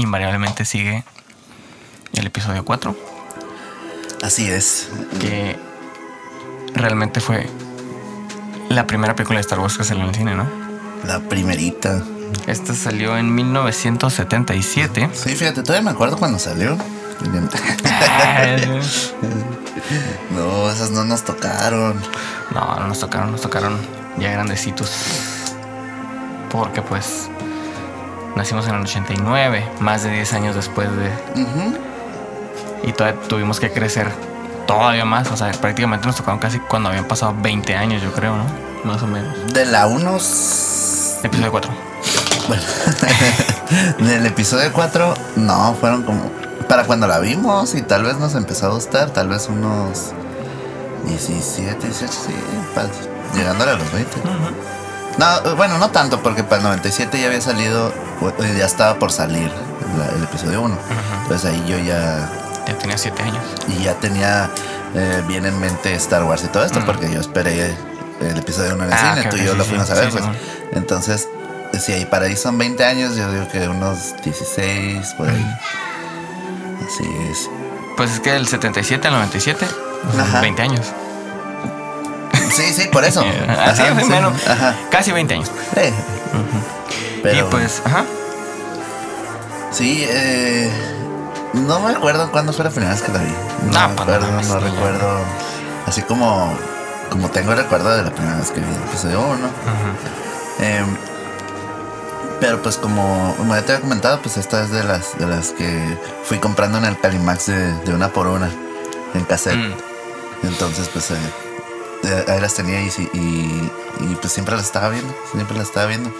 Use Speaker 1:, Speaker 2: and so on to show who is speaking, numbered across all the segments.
Speaker 1: invariablemente sigue el episodio 4,
Speaker 2: Así es.
Speaker 1: que realmente fue la primera película de Star Wars que salió en el cine, ¿no?
Speaker 2: La primerita.
Speaker 1: Esta salió en 1977.
Speaker 2: Sí, fíjate, todavía me acuerdo cuando salió. No, esas no nos tocaron.
Speaker 1: No, no nos tocaron, nos tocaron ya grandecitos. Porque pues nacimos en el 89, más de 10 años después de...
Speaker 2: Ujú.
Speaker 1: Y todavía tuvimos que crecer todavía más. O sea, prácticamente nos tocaron casi cuando habían pasado 20 años, yo creo, ¿no? Más o menos.
Speaker 2: De la 1. s-
Speaker 1: Episodio 4.
Speaker 2: Bueno, del episodio 4, no, fueron como. Para cuando la vimos y tal vez nos empezó a gustar, tal vez unos 17, 18, sí, llegándole a los 20. No, bueno, no tanto, porque para el 97 ya había salido, o- ya estaba por salir la- el episodio 1. Entonces ahí yo ya
Speaker 1: Ya tenía 7 años.
Speaker 2: y ya tenía eh, bien en mente Star Wars y todo esto, porque yo esperé el episodio 1 en el
Speaker 1: Ah,
Speaker 2: cine, tú y yo
Speaker 1: sí,
Speaker 2: lo
Speaker 1: sí.
Speaker 2: fuimos a ver,
Speaker 1: Sí,
Speaker 2: pues. Entonces, si ahí para ahí son 20 años, yo digo que unos 16, por ahí. Así es.
Speaker 1: Pues es que del 77 al 97,
Speaker 2: Ajá.
Speaker 1: 20 años.
Speaker 2: Sí, sí, por eso.
Speaker 1: Así
Speaker 2: Ajá,
Speaker 1: es,
Speaker 2: sí,
Speaker 1: menos.
Speaker 2: Ajá.
Speaker 1: Casi 20 años.
Speaker 2: Eh, Pero,
Speaker 1: Y pues, ajá.
Speaker 2: sí, eh, no me acuerdo cuándo fue la primera vez que la vi. No
Speaker 1: Ah,
Speaker 2: me
Speaker 1: pues,
Speaker 2: acuerdo,
Speaker 1: no sí,
Speaker 2: recuerdo. Así como, como tengo el recuerdo de la primera vez que vi el episodio 1.
Speaker 1: Ujú.
Speaker 2: Eh, pero pues como, como ya te había comentado, pues esta es de las de las que fui comprando en el Calimax de, de una por una en cassette.
Speaker 1: Mm.
Speaker 2: Entonces pues eh, eh, ahí las tenía y, sí- y, y, pues siempre las estaba viendo, siempre las estaba viendo.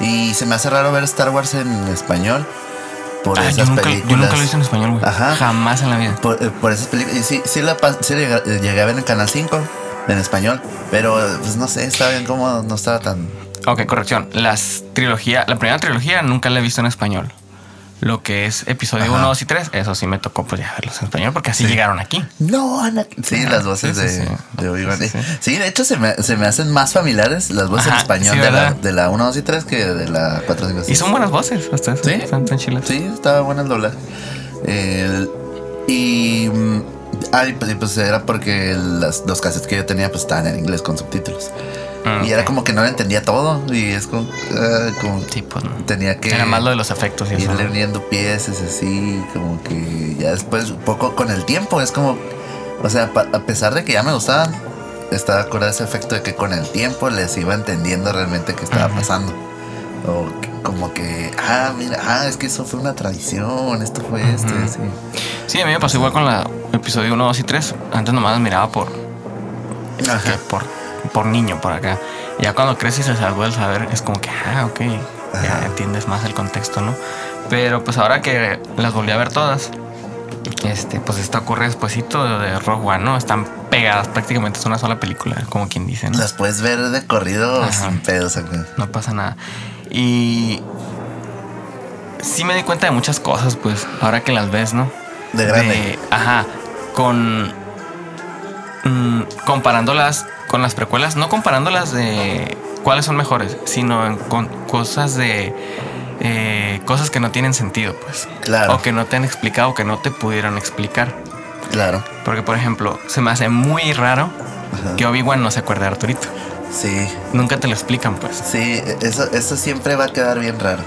Speaker 2: Y se me hace raro ver Star Wars en español por
Speaker 1: Ah, yo,
Speaker 2: esas
Speaker 1: nunca, yo
Speaker 2: películas.
Speaker 1: nunca lo hice en español, güey.
Speaker 2: Ajá.
Speaker 1: Jamás en la vida.
Speaker 2: Por, eh, por esas películas. Y sí, sí, la, sí llegué, eh, llegué a ver en Canal 5 en español, pero eh, pues no sé, estaba bien cómodo, no estaba tan...
Speaker 1: Ok, corrección. Las trilogía, la primera trilogía nunca la he visto en español. Lo que es episodio
Speaker 2: Ajá.
Speaker 1: 1, 2 y 3, eso sí me tocó pues ya verlos en español porque así
Speaker 2: Sí.
Speaker 1: llegaron aquí.
Speaker 2: No, Ana. Sí,
Speaker 1: Ah,
Speaker 2: las voces
Speaker 1: sí, sí,
Speaker 2: de,
Speaker 1: sí.
Speaker 2: de Obi-Wan.
Speaker 1: Sí, sí, sí.
Speaker 2: Sí, de hecho se me, se me hacen más familiares las voces en
Speaker 1: Ajá,
Speaker 2: español
Speaker 1: sí,
Speaker 2: de, la, de la 1, 2 y 3 que de la 4, 5, 6.
Speaker 1: Y son buenas voces, hasta eso.
Speaker 2: Sí.
Speaker 1: Están tan chilas.
Speaker 2: Sí, estaba bueno el doblaje. El- y. mm, Ay, pues, pues era porque las, los cassettes que yo tenía pues estaban en inglés con subtítulos.
Speaker 1: Ah,
Speaker 2: Y era como que no lo entendía todo. Y es como. ah, como
Speaker 1: Sí, pues no.
Speaker 2: tenía que.
Speaker 1: Era más lo de los efectos y
Speaker 2: irle uniendo piezas así, como que ya después, un poco con el tiempo, es como, o sea, pa- a pesar de que ya me gustaban, estaba con ese efecto de que con el tiempo les iba entendiendo realmente qué estaba pasando. O como que, ah, mira, ah, es que eso fue una tradición, esto fue esto,
Speaker 1: Ujú.
Speaker 2: así.
Speaker 1: Sí, a mí me pasó igual con la episodio 1, 2 y 3. Antes nomás miraba por,
Speaker 2: Ajá.
Speaker 1: por, por niño, por acá. Ya cuando creces y se del saber, es como que, ah, ok,
Speaker 2: Ajá.
Speaker 1: ya entiendes más el contexto, ¿no? Pero pues ahora que las volví a ver todas, este, pues esto ocurre despuesito de Rogue One, ¿no? Están pegadas, prácticamente es una sola película, como quien dice, ¿no?
Speaker 2: Las puedes ver de corrido
Speaker 1: Ajá.
Speaker 2: sin pedos acá.
Speaker 1: No pasa nada. Y sí me di cuenta de muchas cosas, pues, ahora que las ves, ¿no?
Speaker 2: De grande.
Speaker 1: ajá, con... mm, comparándolas con las precuelas, no comparándolas de cuáles son mejores, sino en- con cosas de... eh, cosas que no tienen sentido, pues.
Speaker 2: Claro.
Speaker 1: O que no te han explicado, que no te pudieron explicar.
Speaker 2: Claro.
Speaker 1: Porque, por ejemplo, se me hace muy raro
Speaker 2: Ajá.
Speaker 1: que Obi-Wan no se acuerde de Arturito.
Speaker 2: Sí,
Speaker 1: Nunca te lo explican, pues.
Speaker 2: sí, eso, eso siempre va a quedar bien raro.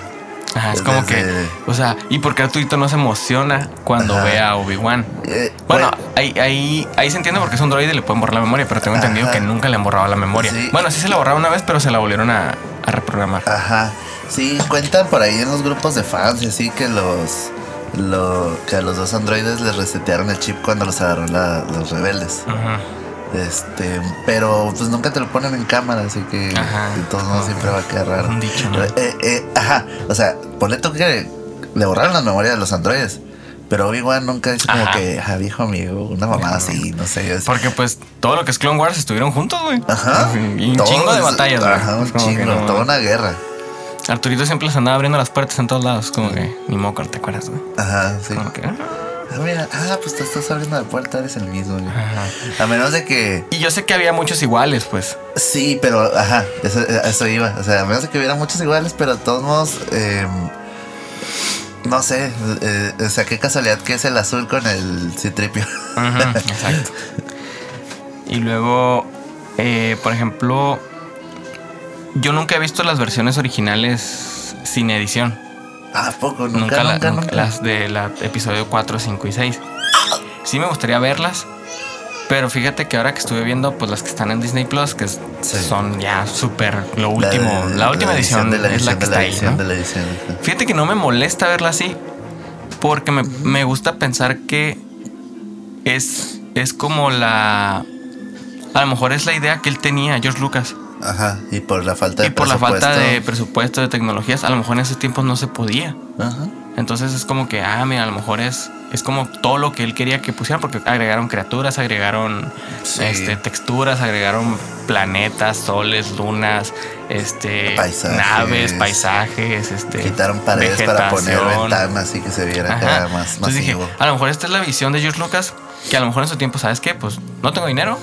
Speaker 1: Ajá, es como que, o sea, ¿y por qué Arturito no se emociona cuando
Speaker 2: Ajá.
Speaker 1: ve a Obi-Wan?
Speaker 2: Eh,
Speaker 1: Bueno,
Speaker 2: pues,
Speaker 1: ahí, ahí, ahí se entiende porque es un droide y le pueden borrar la memoria, pero tengo entendido
Speaker 2: Ajá.
Speaker 1: que nunca le han borrado la memoria.
Speaker 2: Sí.
Speaker 1: Bueno, sí se la borraba una vez, pero se la volvieron a, a reprogramar.
Speaker 2: Ajá. Sí, cuentan por ahí en los grupos de fans y así que los. Lo, que a los dos androides les resetearon el chip cuando los agarró la- los rebeldes.
Speaker 1: Ajá.
Speaker 2: Este, pero pues nunca te lo ponen en cámara, así que
Speaker 1: Ajá.
Speaker 2: de todos modos siempre va a quedar raro.
Speaker 1: Un dicho, ¿no?
Speaker 2: Eh, eh, ajá, o sea, ponle tú que le borraron las memorias de los androides. Pero Obi-Wan nunca dice como
Speaker 1: Ajá.
Speaker 2: que, ah, viejo amigo, una mamada así, no sé. es-
Speaker 1: Porque pues todo lo que es Clone Wars estuvieron juntos, güey.
Speaker 2: Ajá.
Speaker 1: Y un chingo de
Speaker 2: es-
Speaker 1: batallas, güey.
Speaker 2: Ajá, un
Speaker 1: Es
Speaker 2: chingo,
Speaker 1: no-
Speaker 2: toda una guerra.
Speaker 1: Arturito siempre les andaba abriendo las puertas en todos lados, como que ni moco, ¿te acuerdas, güey?
Speaker 2: Ajá, sí.
Speaker 1: Como que, ah.
Speaker 2: Mira, ah, pues te estás abriendo la puerta, eres el mismo. A menos de que.
Speaker 1: Y yo sé que había muchos iguales, pues.
Speaker 2: Sí, pero, ajá, eso, iba. O sea, a menos de que hubiera muchos iguales, pero de todos modos. eh, no sé, eh, o sea, qué casualidad que es el azul con el citripio.
Speaker 1: Exacto. Y luego, eh, por ejemplo, yo nunca he visto las versiones originales sin edición.
Speaker 2: ¿A poco? Nunca,
Speaker 1: Nunca, la-
Speaker 2: nunca,
Speaker 1: nunca
Speaker 2: nunca.
Speaker 1: las de la episodio 4, 5 y 6. Sí me gustaría verlas, pero fíjate que ahora que estuve viendo pues las que están en Disney Plus, que
Speaker 2: Sí.
Speaker 1: son ya súper lo
Speaker 2: La
Speaker 1: último,
Speaker 2: de-
Speaker 1: la, última edición,
Speaker 2: de la
Speaker 1: es la
Speaker 2: edición
Speaker 1: que
Speaker 2: de la
Speaker 1: está ahí,
Speaker 2: edición edición.
Speaker 1: Fíjate que no me molesta verla así, porque me, me gusta pensar que es, es como la... A lo mejor es la idea que él tenía, George Lucas.
Speaker 2: Ajá, y por la falta de
Speaker 1: Y por la falta de
Speaker 2: presupuesto.
Speaker 1: de tecnologías, a lo mejor en esos tiempos no se podía.
Speaker 2: Ajá.
Speaker 1: Entonces es como que, ah, mira, a lo mejor es, es como todo lo que él quería que pusieran, porque agregaron criaturas, agregaron
Speaker 2: Sí.
Speaker 1: este, texturas, agregaron planetas, soles, lunas, este,
Speaker 2: Paisajes.
Speaker 1: naves, paisajes, este,
Speaker 2: Quitaron paredes para poner ventanas y que se viera acá más
Speaker 1: Entonces dije, a lo mejor esta es la visión de George Lucas, que a lo mejor en su tiempo, ¿sabes qué? Pues no tengo dinero,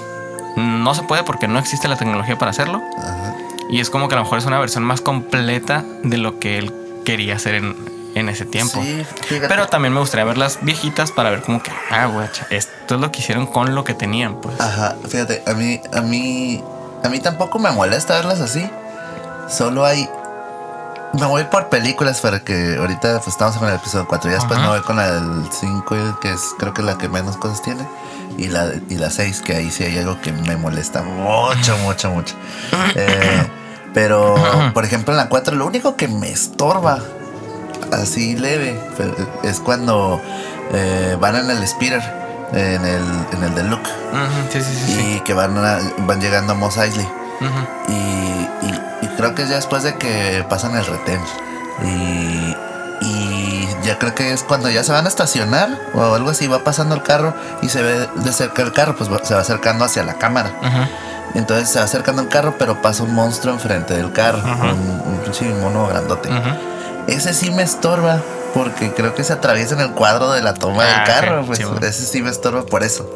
Speaker 1: no se puede porque no existe la tecnología para hacerlo.
Speaker 2: Ajá.
Speaker 1: Y es como que a lo mejor es una versión más completa de lo que él quería hacer en, en ese tiempo.
Speaker 2: Sí.
Speaker 1: Pero también me gustaría ver las viejitas para ver como que, ah, guacha, esto es lo que hicieron con lo que tenían, pues.
Speaker 2: Ajá, fíjate, a mí, a mí, a mí tampoco me molesta verlas así. Solo hay. Me voy por películas para que ahorita pues, estamos en el episodio 4 y después
Speaker 1: Ajá.
Speaker 2: me voy con la del 5, que es creo que la que menos cosas tiene. Y la, y la 6, que ahí sí hay algo que me molesta mucho, mucho, mucho. Eh, pero, por ejemplo, en la 4, lo único que me estorba, así leve, es cuando eh, van en el speeder, en el, en el de Luke
Speaker 1: sí, sí, sí. sí.
Speaker 2: y que van, a- van llegando a Mos Eisley. Y, y- y creo que es ya después de que pasan el retén. Y ya creo que es cuando ya se van a estacionar o algo así, va pasando el carro y se ve de cerca el carro, pues va- se va acercando hacia la cámara. Entonces se va acercando el carro, pero pasa un monstruo enfrente del carro,
Speaker 1: Ajá.
Speaker 2: un, mono grandote. Ese sí me estorba porque creo que se atraviesa en el cuadro de la toma
Speaker 1: Ah,
Speaker 2: del carro.
Speaker 1: ok,
Speaker 2: Pues
Speaker 1: sí, bueno.
Speaker 2: ese sí me estorba por eso.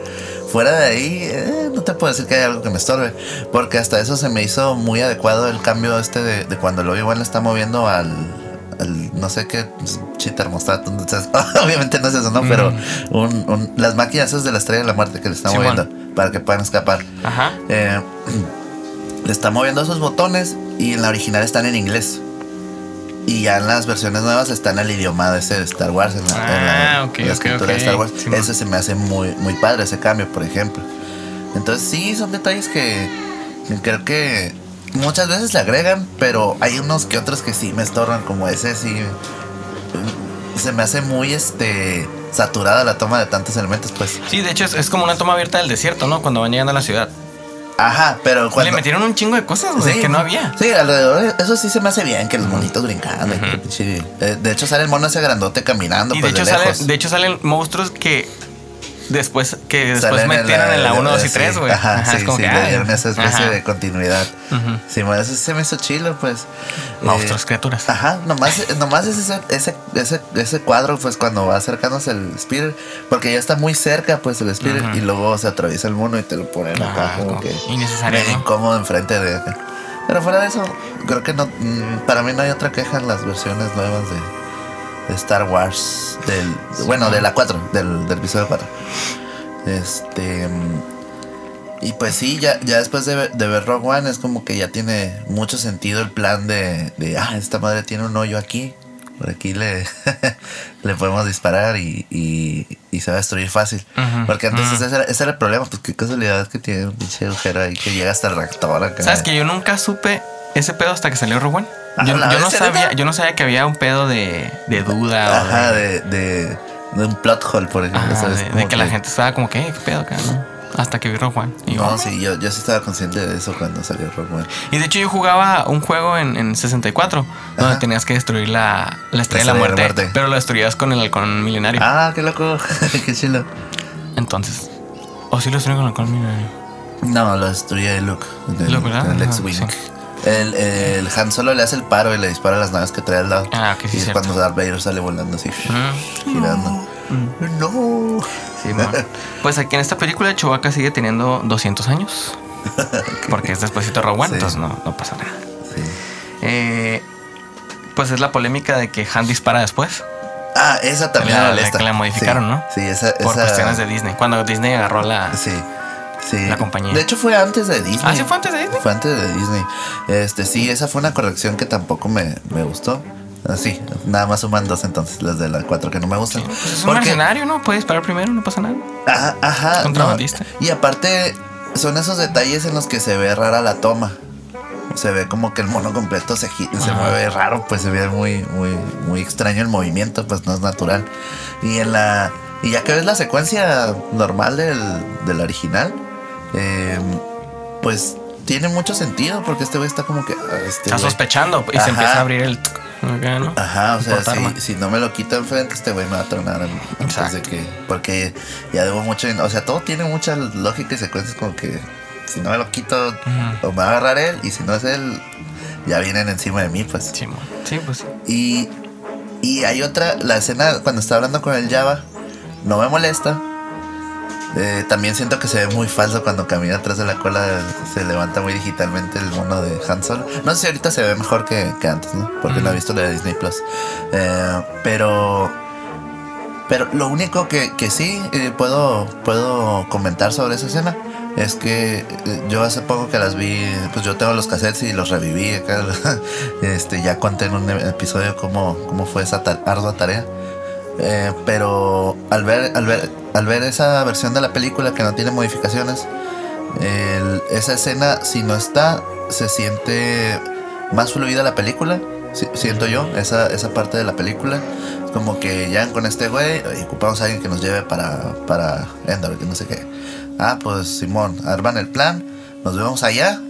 Speaker 2: Fuera de ahí, eh, no te puedo decir que hay algo que me estorbe. Porque hasta eso se me hizo muy adecuado el cambio este de, de cuando el Obi-Wan le está moviendo al, no sé qué chitermostato. Entonces, obviamente no es eso, ¿no? Pero un- un- las máquinas esas de la estrella de la muerte que le está
Speaker 1: Sí,
Speaker 2: moviendo para que puedan escapar.
Speaker 1: Ajá.
Speaker 2: Eh, le está moviendo esos botones y en la original están en inglés. Y ya en las versiones nuevas está en el idioma de ese de Star Wars, en la, en la-
Speaker 1: Ah,
Speaker 2: en la escritura de Star Wars.
Speaker 1: Sí,
Speaker 2: Ese se me hace muy, muy padre, ese cambio, por ejemplo. Entonces sí, son detalles que creo que muchas veces le agregan, pero hay unos que otros que sí me estorban, como ese sí. Se me hace muy este saturada la toma de tantos elementos, pues.
Speaker 1: Sí, de hecho es, es como una toma abierta del desierto, ¿no? Cuando van llegando a la ciudad.
Speaker 2: Ajá, pero cuando.
Speaker 1: Le metieron un chingo de cosas, güey, que no había.
Speaker 2: Sí, alrededor, eso sí se me hace bien, que los monitos brincando. pinche- eh, de hecho, sale el mono ese grandote caminando,
Speaker 1: Y
Speaker 2: pues de,
Speaker 1: hecho, sale, de hecho salen monstruos que después, que después metieron en la 1, 2 y
Speaker 2: sí,
Speaker 1: 3, güey.
Speaker 2: Ajá,
Speaker 1: Ajá,
Speaker 2: sí,
Speaker 1: es como
Speaker 2: sí,
Speaker 1: que,
Speaker 2: le
Speaker 1: ah,
Speaker 2: dieron esa especie
Speaker 1: ajá.
Speaker 2: de continuidad.
Speaker 1: Ujú.
Speaker 2: Sí, bueno, eso se me hizo chilo, pues.
Speaker 1: Monstruos,
Speaker 2: Eh,
Speaker 1: criaturas.
Speaker 2: Ajá, nomás, nomás es ese, ese, ese, ese cuadro, pues cuando va acercándose el Spirit, porque ya está muy cerca, pues el Spirit,
Speaker 1: Ujú.
Speaker 2: y luego se atraviesa el mono y te lo ponen acá, como
Speaker 1: como
Speaker 2: que
Speaker 1: innecesario, ¿no?
Speaker 2: incómodo enfrente de acá. Pero fuera de eso, creo que no, mm, para mí no hay otra queja en las versiones nuevas de, de Star Wars, del, bueno, de la 4, del, del episodio 4. Este. Y pues sí, ya, ya después de, ver- de ver Rogue One es como que ya tiene mucho sentido el plan de, de ah, esta madre tiene un hoyo aquí. Por aquí le, le podemos disparar y, y, y se va a destruir fácil. Porque antes
Speaker 1: ujú.
Speaker 2: ese, era, ese era el problema, pues qué casualidad que tiene un pinche agujero ahí que llega hasta el reactor acá.
Speaker 1: ¿Sabes que yo nunca supe ese pedo hasta que salió Rogue One?
Speaker 2: Ah,
Speaker 1: Yo,
Speaker 2: ¿la
Speaker 1: yo no sabía, yo no sabía que había un pedo de, de duda o
Speaker 2: Ajá,
Speaker 1: de,
Speaker 2: de, de, de un plot hole, por ejemplo.
Speaker 1: ajá,
Speaker 2: ¿sabes?
Speaker 1: de- de que la gente estaba como que, "Eh, ¿qué pedo acá? no?" Hasta que vi Rogue One. Y, yo,
Speaker 2: No, sí, yo, yo sí estaba consciente de eso cuando salió Rogue One.
Speaker 1: y de hecho yo jugaba un juego en, en 64 donde
Speaker 2: Ajá.
Speaker 1: tenías que destruir la, la estrella de la muerte, pero lo destruías con el halcón milenario.
Speaker 2: Ah, qué loco, qué chilo.
Speaker 1: Entonces, o sí lo destruí con el halcón milenario.
Speaker 2: No, lo destruye Luke. El,
Speaker 1: Luke, ¿verdad?
Speaker 2: el
Speaker 1: Ajá,
Speaker 2: X-Wing.
Speaker 1: sí.
Speaker 2: El, el Han Solo le hace el paro y le dispara a las naves que trae al lado.
Speaker 1: Ah, ok, sí,
Speaker 2: y es
Speaker 1: cierto.
Speaker 2: cuando Darth Vader sale volando así,
Speaker 1: Mm.
Speaker 2: girando. No.
Speaker 1: Sí. Pues aquí en esta película Chewbacca sigue teniendo 200 años. Porque es después de
Speaker 2: Sí.
Speaker 1: entonces no, no pasa nada.
Speaker 2: Sí.
Speaker 1: Eh, pues es la polémica de que Han dispara después.
Speaker 2: Ah, esa también
Speaker 1: La-
Speaker 2: era
Speaker 1: la
Speaker 2: esta.
Speaker 1: que la modificaron,
Speaker 2: Sí,
Speaker 1: ¿no?
Speaker 2: Sí, esa.
Speaker 1: Por
Speaker 2: esa-
Speaker 1: cuestiones de Disney. Cuando Disney agarró la.
Speaker 2: Sí. Sí.
Speaker 1: La compañía.
Speaker 2: De hecho, fue antes de Disney.
Speaker 1: Ah, ¿sí fue antes de Disney?
Speaker 2: Fue antes de Disney. Este, sí, esa fue una corrección que tampoco me, me gustó. Así, nada más suman dos entonces, las de las cuatro que no me gustan.
Speaker 1: Pues es un
Speaker 2: Porque-
Speaker 1: mercenario, ¿no? Puedes disparar primero, no pasa nada.
Speaker 2: Ajá, ajá.
Speaker 1: Contrabandista.
Speaker 2: no. Y aparte, son esos detalles en los que se ve rara la toma. Se ve como que el mono completo se, se mueve raro, pues se ve muy, muy, muy extraño el movimiento, pues no es natural. Y en la. Y ya que ves la secuencia normal del, del original, eh, pues tiene mucho sentido, porque este güey está como que. ah, Este
Speaker 1: Está sospechando y
Speaker 2: Ajá.
Speaker 1: se empieza a abrir el. ¿no?
Speaker 2: Ajá, o sea, si, si no me lo quito enfrente, este güey me va a tronar antes
Speaker 1: Exacto.
Speaker 2: de que. Porque ya debo mucho. O sea, todo tiene mucha lógica y secuencias como que si no me lo quito, o me va a agarrar él, y si no es él, ya vienen encima de mí, pues.
Speaker 1: Sí, sí, pues sí.
Speaker 2: Y, y hay otra, la escena cuando está hablando con el Java, no me molesta. Eh, también siento que se ve muy falso cuando camina atrás de la cola, se levanta muy digitalmente el mono de Han Solo. No sé si ahorita se ve mejor que, que antes, ¿no? Porque no he visto la de Disney Plus. Eh, pero, pero lo único que, que sí eh, puedo, puedo comentar sobre esa escena es que yo hace poco que las vi, pues yo tengo los cassettes y los reviví acá. este, ya conté en un episodio cómo, cómo fue esa ardua tarea. Eh, pero al ver, al, ver, al ver esa versión de la película que no tiene modificaciones, el- esa escena, si no está, se siente más fluida la película. si- siento yo, esa, esa parte de la película. Como que ya con este güey, y ocupamos a alguien que nos lleve para, para Endor, que no sé qué. Ah, pues Simón, arman el plan, nos vemos allá.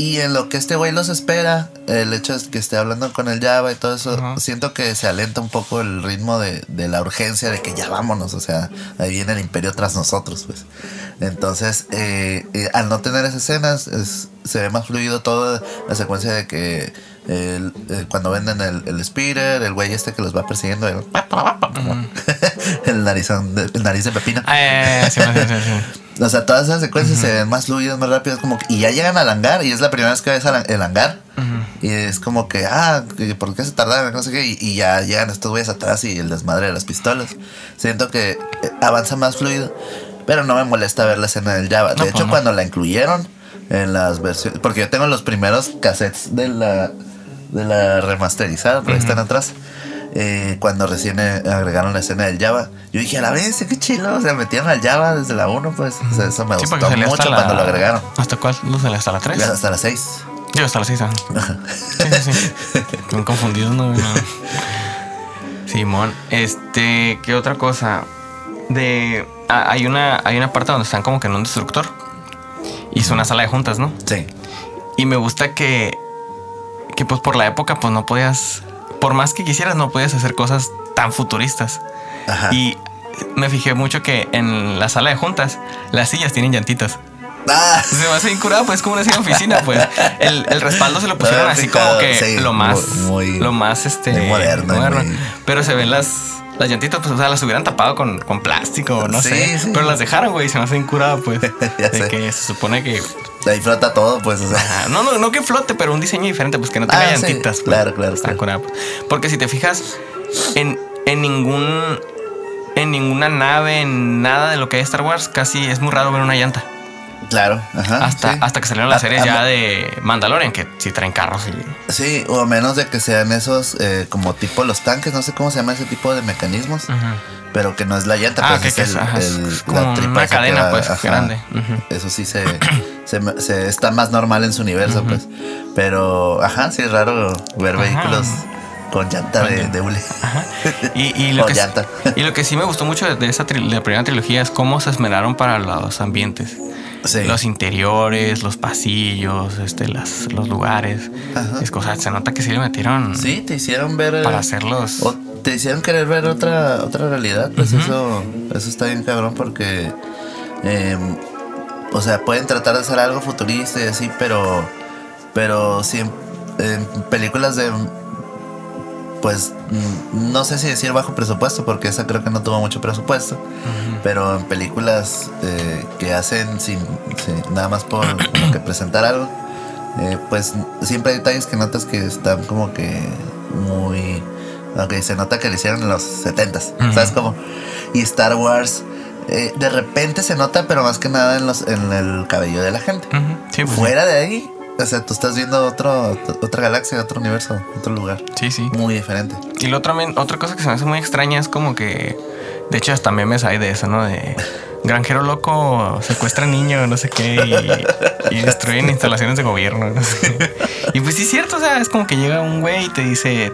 Speaker 2: Y en lo que este güey los espera, el hecho es que esté hablando con el Java y todo eso, siento que se alenta un poco el ritmo de, de la urgencia de que ya vámonos, o sea, ahí viene el imperio tras nosotros, pues. Entonces, eh, eh, al no tener esas escenas, es- se ve más fluido toda la secuencia de que el- el- cuando venden el, el speeder, el güey este que los va persiguiendo, el, el narizón, de, el nariz de pepino.
Speaker 1: Ah, eh, sí, sí, sí, sí.
Speaker 2: O sea, todas esas secuencias se ven más fluidas, más rápidas, como que- y ya llegan al hangar y es la primera vez que ves el hangar. Y es como que, ah, ¿por qué se tardaron? No sé qué. Y, y ya llegan estos güeyes atrás y el desmadre de las pistolas. Siento que eh, avanza más fluido, pero no me molesta ver la escena del Java. De
Speaker 1: pues
Speaker 2: hecho,
Speaker 1: no.
Speaker 2: cuando la incluyeron en las versiones, porque yo tengo los primeros cassettes de la, de la remasterizada, pero ahí están atrás. Eh, cuando recién eh, agregaron la escena del Java, yo dije, a la vez, qué chido, o sea, metieron al Java desde la 1, pues, o sea, eso me
Speaker 1: Sí,
Speaker 2: gustó mucho cuando
Speaker 1: la-
Speaker 2: lo agregaron.
Speaker 1: ¿Hasta cuál? ¿No salía hasta la 3?
Speaker 2: Hasta las 6.
Speaker 1: Yo hasta la 6. ah. Sí, sí, sí. Me he confundido, no, no. Simón, este, ¿qué otra cosa? De. ah, hay una, hay una parte donde están como que en un destructor. Y es una sala de juntas, ¿no?
Speaker 2: Sí.
Speaker 1: Y me gusta que. Que pues por la época, pues no podías. Por más que quisieras, no podías hacer cosas tan futuristas.
Speaker 2: Ajá.
Speaker 1: Y me fijé mucho que en la sala de juntas, las sillas tienen llantitas.
Speaker 2: Ah,
Speaker 1: Se me hace bien curado, pues es como una silla de oficina, pues. El, el respaldo se lo pusieron
Speaker 2: Ah,
Speaker 1: así
Speaker 2: fijado,
Speaker 1: como que
Speaker 2: sí,
Speaker 1: lo más,
Speaker 2: muy-
Speaker 1: lo más este
Speaker 2: moderno muy-
Speaker 1: Pero se ven las, las llantitas, pues, o sea, las hubieran tapado con, con plástico, no
Speaker 2: Sí,
Speaker 1: sé.
Speaker 2: sí.
Speaker 1: Pero las dejaron, güey, se me hace bien curado, pues.
Speaker 2: Ya
Speaker 1: de
Speaker 2: sé.
Speaker 1: que se supone que.
Speaker 2: ahí flota todo, pues, o sea.
Speaker 1: no, no, no que flote, pero un diseño diferente, pues que no tenga
Speaker 2: Ah, sí,
Speaker 1: llantitas. pues.
Speaker 2: claro, claro,
Speaker 1: Está
Speaker 2: claro.
Speaker 1: pues. Porque si te fijas, en, en ningún. En ninguna nave, en nada de lo que hay Star Wars, casi es muy raro ver una llanta.
Speaker 2: Claro, ajá.
Speaker 1: Hasta,
Speaker 2: sí.
Speaker 1: hasta que salieron las
Speaker 2: A-
Speaker 1: series
Speaker 2: a-
Speaker 1: ya de Mandalorian, que sí traen carros y.
Speaker 2: Sí, o a menos de que sean esos eh, como tipo los tanques, no sé cómo se llama ese tipo de mecanismos, pero que no es la llanta,
Speaker 1: Ah,
Speaker 2: pues
Speaker 1: que-
Speaker 2: es el,
Speaker 1: es, ajá, es
Speaker 2: el-
Speaker 1: como
Speaker 2: la tripa
Speaker 1: una cadena,
Speaker 2: va-
Speaker 1: pues,
Speaker 2: ajá.
Speaker 1: grande.
Speaker 2: Eso sí se, se, se- está más normal en su universo, pues. Pero, ajá, sí es raro ver vehículos con llanta de, de hule.
Speaker 1: Y, y lo que,
Speaker 2: llanta.
Speaker 1: y lo que sí me gustó mucho de, esa de la primera trilogía es cómo se esmeraron para los ambientes.
Speaker 2: Sí.
Speaker 1: Los interiores, los pasillos, este, las, los lugares.
Speaker 2: Ajá.
Speaker 1: Es cosa, se nota que sí le metieron
Speaker 2: Sí, te hicieron ver. eh,
Speaker 1: para hacerlos.
Speaker 2: O te hicieron querer ver otra, otra realidad, pues eso, eso está bien cabrón porque, eh, o sea, pueden tratar de hacer algo futurista y así, pero, pero si en, en películas de, pues, mm, no sé si decir bajo presupuesto, porque esa creo que no tuvo mucho presupuesto, pero en películas eh, que hacen sin, sin- nada más por como que presentar algo, eh, pues siempre hay detalles que notas que están como que muy Ok, se nota que lo hicieron en los 70s.
Speaker 1: Ujú.
Speaker 2: ¿Sabes cómo? Y Star Wars, eh, de repente se nota, pero más que nada en, los, en el cabello de la gente.
Speaker 1: Sí, pues,
Speaker 2: Fuera de ahí, o sea, tú estás viendo otro, otra galaxia, otro universo, otro lugar.
Speaker 1: Sí, sí.
Speaker 2: Muy diferente.
Speaker 1: Y lo otro también, otra cosa que se me hace muy extraña es como que, de hecho, hasta memes hay de eso, ¿no? De granjero loco secuestra niño, no sé qué, y, y destruyen instalaciones de gobierno, no sé. Y pues sí es cierto, o sea, es como que llega un güey y te dice,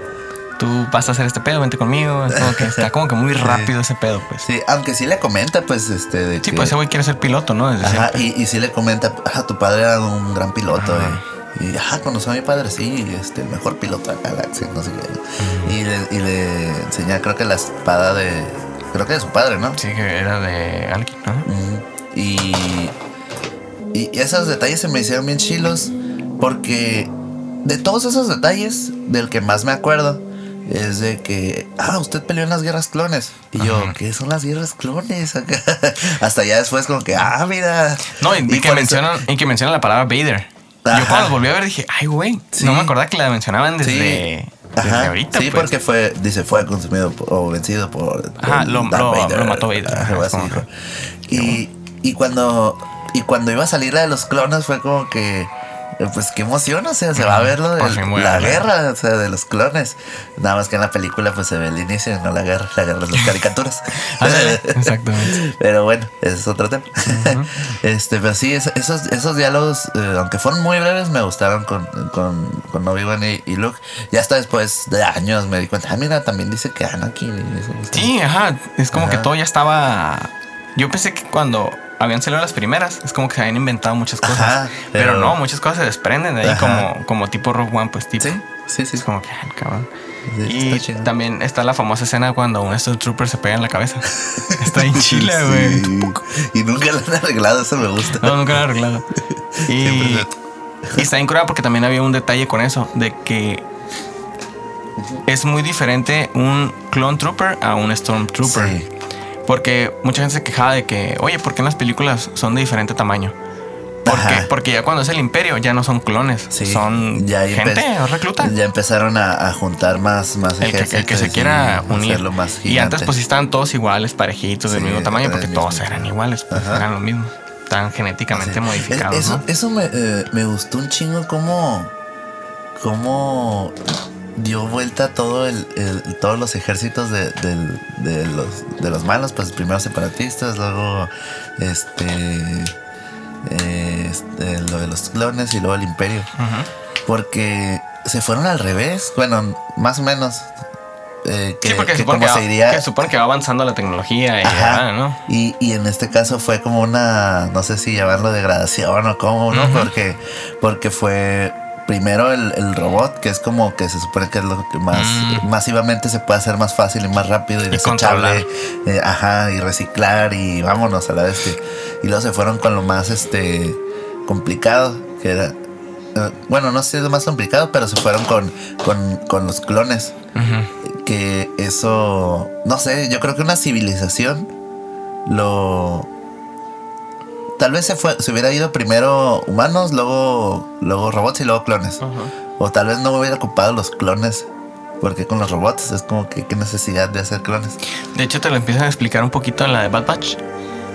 Speaker 1: tú vas a hacer este pedo, vente conmigo. Es como que está como que muy rápido ese pedo, pues. Sí,
Speaker 2: Sí, aunque sí le comenta, pues, este, de que-
Speaker 1: pues ese güey quiere ser piloto, ¿no? Desde
Speaker 2: Ajá, y, y sí le comenta, ah, tu padre era un gran piloto.
Speaker 1: Ajá.
Speaker 2: Y, y, ajá, conoció a mi padre, sí, este, el mejor piloto de la galaxia, no sé qué. Y, le, y le enseña, creo que la espada de, creo que de su padre, ¿no?
Speaker 1: Sí, que era de alguien, ¿no?
Speaker 2: Y, y esos detalles se me hicieron bien chilos porque de todos esos detalles, del que más me acuerdo es de que, ah, usted peleó en las guerras clones. Y yo. ¿qué son las guerras clones? Acá. Hasta ya después como que, ah, mira.
Speaker 1: No, y, y que
Speaker 2: eso-
Speaker 1: mencionan, y que mencionan la palabra Vader. Yo cuando volví a ver dije, ay, güey,
Speaker 2: Sí.
Speaker 1: no me acordaba que la mencionaban desde,
Speaker 2: Sí.
Speaker 1: desde
Speaker 2: Ajá.
Speaker 1: ahorita.
Speaker 2: Sí,
Speaker 1: pues.
Speaker 2: porque fue, dice, fue consumido por- o vencido por.
Speaker 1: Ajá,
Speaker 2: por
Speaker 1: lo-
Speaker 2: Darth
Speaker 1: lo- lo mató Vader.
Speaker 2: Ajá, así. Y, y cuando. Y cuando iba a salir la de los clones fue como que. Pues qué emoción, o sea, se va a ver lo de la guerra, o sea, de los clones. Nada más que en la película pues se ve el inicio, no la guerra, la guerra de las caricaturas.
Speaker 1: Exactamente.
Speaker 2: Pero bueno, ese es otro tema. este, pero sí, es- esos, esos diálogos, eh, aunque fueron muy breves, me gustaron con, con, con Obi-Wan y, y Luke. Ya hasta después de años me di cuenta, ah, mira, también dice que Anakin. y eso.
Speaker 1: Sí, ajá. Es como que todo ya estaba. Yo pensé que cuando habían salido las primeras, es como que se habían inventado muchas cosas.
Speaker 2: Ajá,
Speaker 1: pero,
Speaker 2: pero-
Speaker 1: no, muchas cosas se desprenden de ahí,
Speaker 2: Ajá.
Speaker 1: como, como tipo Rogue One, pues tipo.
Speaker 2: Sí, sí, sí.
Speaker 1: Es como que, cabrón.
Speaker 2: Sí,
Speaker 1: y
Speaker 2: está
Speaker 1: también está la famosa escena cuando un Stormtrooper se pega en la cabeza. Está en Chile, güey.
Speaker 2: Sí. Y nunca lo han arreglado, eso me gusta.
Speaker 1: No, nunca lo he arreglado. Y, y está bien curada porque también había un detalle con eso, de que es muy diferente un Clone Trooper a un Stormtrooper.
Speaker 2: Sí.
Speaker 1: Porque mucha gente se quejaba de que, oye, ¿por qué en las películas son de diferente tamaño? ¿Por
Speaker 2: Ajá.
Speaker 1: qué? Porque ya cuando es el imperio ya no son clones,
Speaker 2: Sí,
Speaker 1: son
Speaker 2: ya
Speaker 1: gente o recluta.
Speaker 2: Ya empezaron a, a juntar más, más
Speaker 1: El que, el que se
Speaker 2: y
Speaker 1: quiera unir.
Speaker 2: más
Speaker 1: y antes pues sí estaban todos iguales, parejitos, del mismo tamaño, porque todos eran iguales, pues
Speaker 2: Ajá.
Speaker 1: eran lo mismo. Estaban genéticamente
Speaker 2: Sí.
Speaker 1: modificados,
Speaker 2: Es- eso,
Speaker 1: ¿no?
Speaker 2: eso me, eh, me gustó un chingo cómo, cómo dio vuelta todo el, el- todos los ejércitos de, del- de los, de los malos, pues primero separatistas, luego este, eh, este, lo de los clones y luego el imperio. Porque se fueron al revés, bueno, más o menos. eh, que,
Speaker 1: sí, porque
Speaker 2: que
Speaker 1: supone
Speaker 2: como
Speaker 1: que,
Speaker 2: se
Speaker 1: va,
Speaker 2: diría,
Speaker 1: que supone que va avanzando la tecnología y
Speaker 2: Ajá.
Speaker 1: ya, ¿no?
Speaker 2: Y, y en este caso fue como una, no sé si llamarlo degradación o cómo, ¿no?
Speaker 1: Ujú.
Speaker 2: Porque, porque fue primero el, el robot, que es como que se supone que es lo que más
Speaker 1: Mm.
Speaker 2: masivamente se puede hacer más fácil y más rápido y,
Speaker 1: Y
Speaker 2: desechable. eh, ajá, y reciclar y vámonos a la este. Y luego se fueron con lo más este complicado, que era. eh, Bueno, no sé si es lo más complicado, pero se fueron con, con, con los clones que eso, no sé, yo creo que una civilización lo... Tal vez se, fue, se hubiera ido primero humanos, luego, luego robots y luego clones. O tal vez no hubiera ocupado los clones. Porque con los robots es como que qué necesidad de hacer clones.
Speaker 1: De hecho, te lo empiezan a explicar un poquito en la de Bad Batch.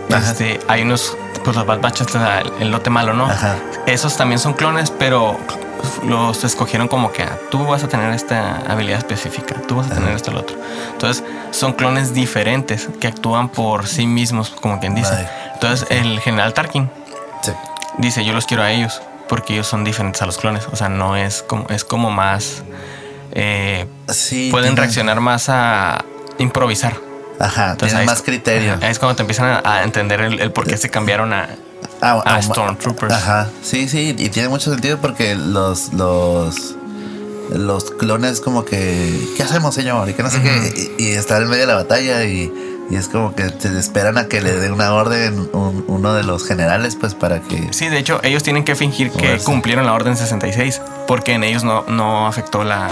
Speaker 1: Este, hay unos, pues los Bad Batch, el, el lote malo, ¿no?
Speaker 2: Ajá.
Speaker 1: Esos también son clones, pero los escogieron como que ah, tú vas a tener esta habilidad específica, tú vas a tener
Speaker 2: Ajá.
Speaker 1: esto, lo otro. Entonces, son clones diferentes que actúan por sí mismos, como quien dice.
Speaker 2: Vale.
Speaker 1: Entonces, el general Tarkin
Speaker 2: Sí.
Speaker 1: dice, yo los quiero a ellos, porque ellos son diferentes a los clones. O sea, no es como, es como más... eh,
Speaker 2: Sí.
Speaker 1: pueden
Speaker 2: tiene-
Speaker 1: reaccionar más a improvisar.
Speaker 2: Ajá,
Speaker 1: Entonces,
Speaker 2: tienen
Speaker 1: ahí
Speaker 2: más
Speaker 1: es-
Speaker 2: criterio.
Speaker 1: Es cuando te empiezan a, entender el, el por qué se cambiaron a,
Speaker 2: Ah,
Speaker 1: a
Speaker 2: ah,
Speaker 1: Stormtroopers.
Speaker 2: Ajá, sí, sí, y tiene mucho sentido porque los, los, los clones como que, ¿qué hacemos, señor? Y que no sé qué, y, y están en medio de la batalla y, y es como que te esperan a que le dé una orden un- uno de los generales, pues para que...
Speaker 1: Sí, de hecho, ellos tienen que fingir que cumplieron la Orden 66, porque en ellos no, no afectó la,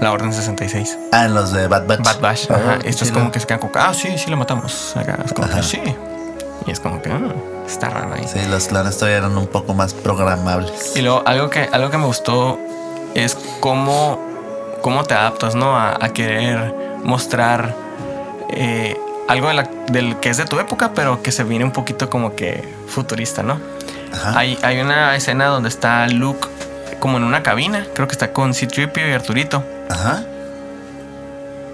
Speaker 1: la Orden 66.
Speaker 2: Ah, en los de Bad Batch.
Speaker 1: Bad Bash.
Speaker 2: Ah,
Speaker 1: Ajá. Esto es
Speaker 2: sí,
Speaker 1: como que se quedan como, ah, sí, sí lo matamos. Acá es como
Speaker 2: Ajá.
Speaker 1: que sí. Y es como que ah, está raro ahí.
Speaker 2: Sí, los clones todavía eran un poco más programables.
Speaker 1: Y luego, algo que, algo que me gustó es cómo cómo te adaptas, ¿no? A, a querer mostrar eh, algo de la- del que es de tu época, pero que se viene un poquito como que futurista, ¿no?
Speaker 2: Ajá.
Speaker 1: Hay, hay una escena donde está Luke como en una cabina, creo que está con C-Tripio y Arturito.
Speaker 2: Ajá.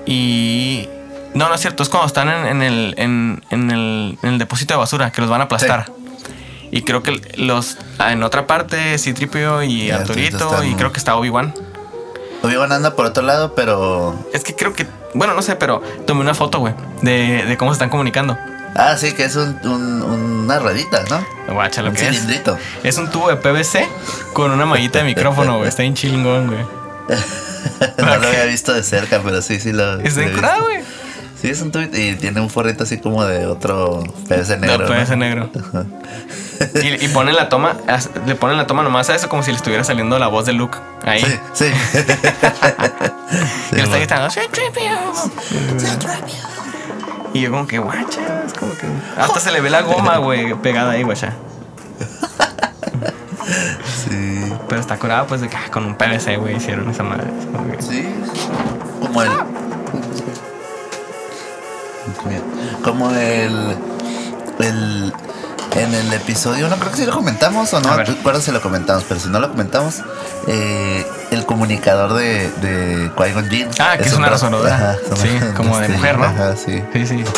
Speaker 1: Y. No, no es cierto, es cuando están en, en el, en, en el, en el depósito de basura, que los van a aplastar. Y creo que los. En otra parte, Citripio y
Speaker 2: Y Arturito
Speaker 1: Arturito, y creo que está Obi-Wan.
Speaker 2: Obi-Wan anda por otro lado, pero.
Speaker 1: Es que creo que. Bueno, no sé, pero tomé una foto, güey, de, de cómo se están comunicando.
Speaker 2: Ah, sí, que es un, un- una ruedita, ¿no?
Speaker 1: Guacha, lo
Speaker 2: un
Speaker 1: que es.
Speaker 2: cilindrito.
Speaker 1: Es un tubo de PVC con una mallita de micrófono, güey. Está bien chingón, güey.
Speaker 2: no lo había visto de cerca, pero sí, sí lo.
Speaker 1: Está
Speaker 2: visto.
Speaker 1: güey.
Speaker 2: Sí, es un tuit y tiene un forrito así como de otro PVC negro.
Speaker 1: De
Speaker 2: ¿no?
Speaker 1: PVC negro. Y, y ponen la toma, le ponen la toma nomás a eso como si le estuviera saliendo la voz de Luke ahí.
Speaker 2: Sí, sí.
Speaker 1: y le está gritando, "C-3PO". Y yo como que, guacha, es como que... Hasta se le ve la goma, güey, pegada ahí, guacha.
Speaker 2: Sí.
Speaker 1: Pero está curada, pues, de que ah, con un PVC, güey, hicieron esa madre. Es como que-
Speaker 2: Sí. Como el. Como el. El. En el episodio, no creo que si lo comentamos o no recuerdo si lo comentamos, pero si no lo comentamos, eh, el comunicador de, de Qui-Gon Jinn
Speaker 1: Ah, que es
Speaker 2: un
Speaker 1: una.
Speaker 2: Ajá,
Speaker 1: Sí, como de
Speaker 2: este,
Speaker 1: mujer, ¿no?
Speaker 2: Ajá, sí.
Speaker 1: Sí, sí.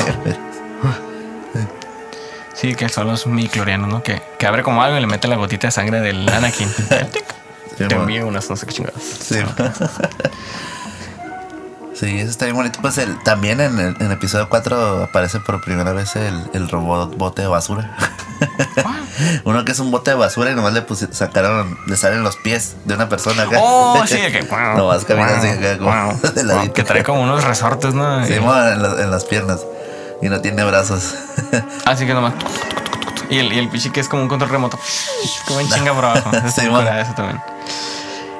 Speaker 1: Sí, que son los miclorianos, ¿no? Que, que abre como algo y le mete la gotita de sangre del Anakin.
Speaker 2: Sí,
Speaker 1: Te envío unas no sé qué chingadas.
Speaker 2: Sí. Sí, eso está bien bonito. Pues el, también en el, en episodio 4 aparece por primera vez el, el robot bote de basura. Uno que es un bote de basura y nomás le pusi- sacaron, le salen los pies de una persona acá.
Speaker 1: Oh, sí, que. wow,
Speaker 2: Nomás camina
Speaker 1: wow,
Speaker 2: así acá como
Speaker 1: wow,
Speaker 2: de
Speaker 1: wow,
Speaker 2: ladito.
Speaker 1: Que trae como unos resortes, ¿no?
Speaker 2: Sí,
Speaker 1: Y-
Speaker 2: en, la- en las piernas. Y no tiene brazos.
Speaker 1: Así que nomás. Y el, y el pichi que es como un control remoto. Como en chinga por abajo.
Speaker 2: Sí,
Speaker 1: eso también.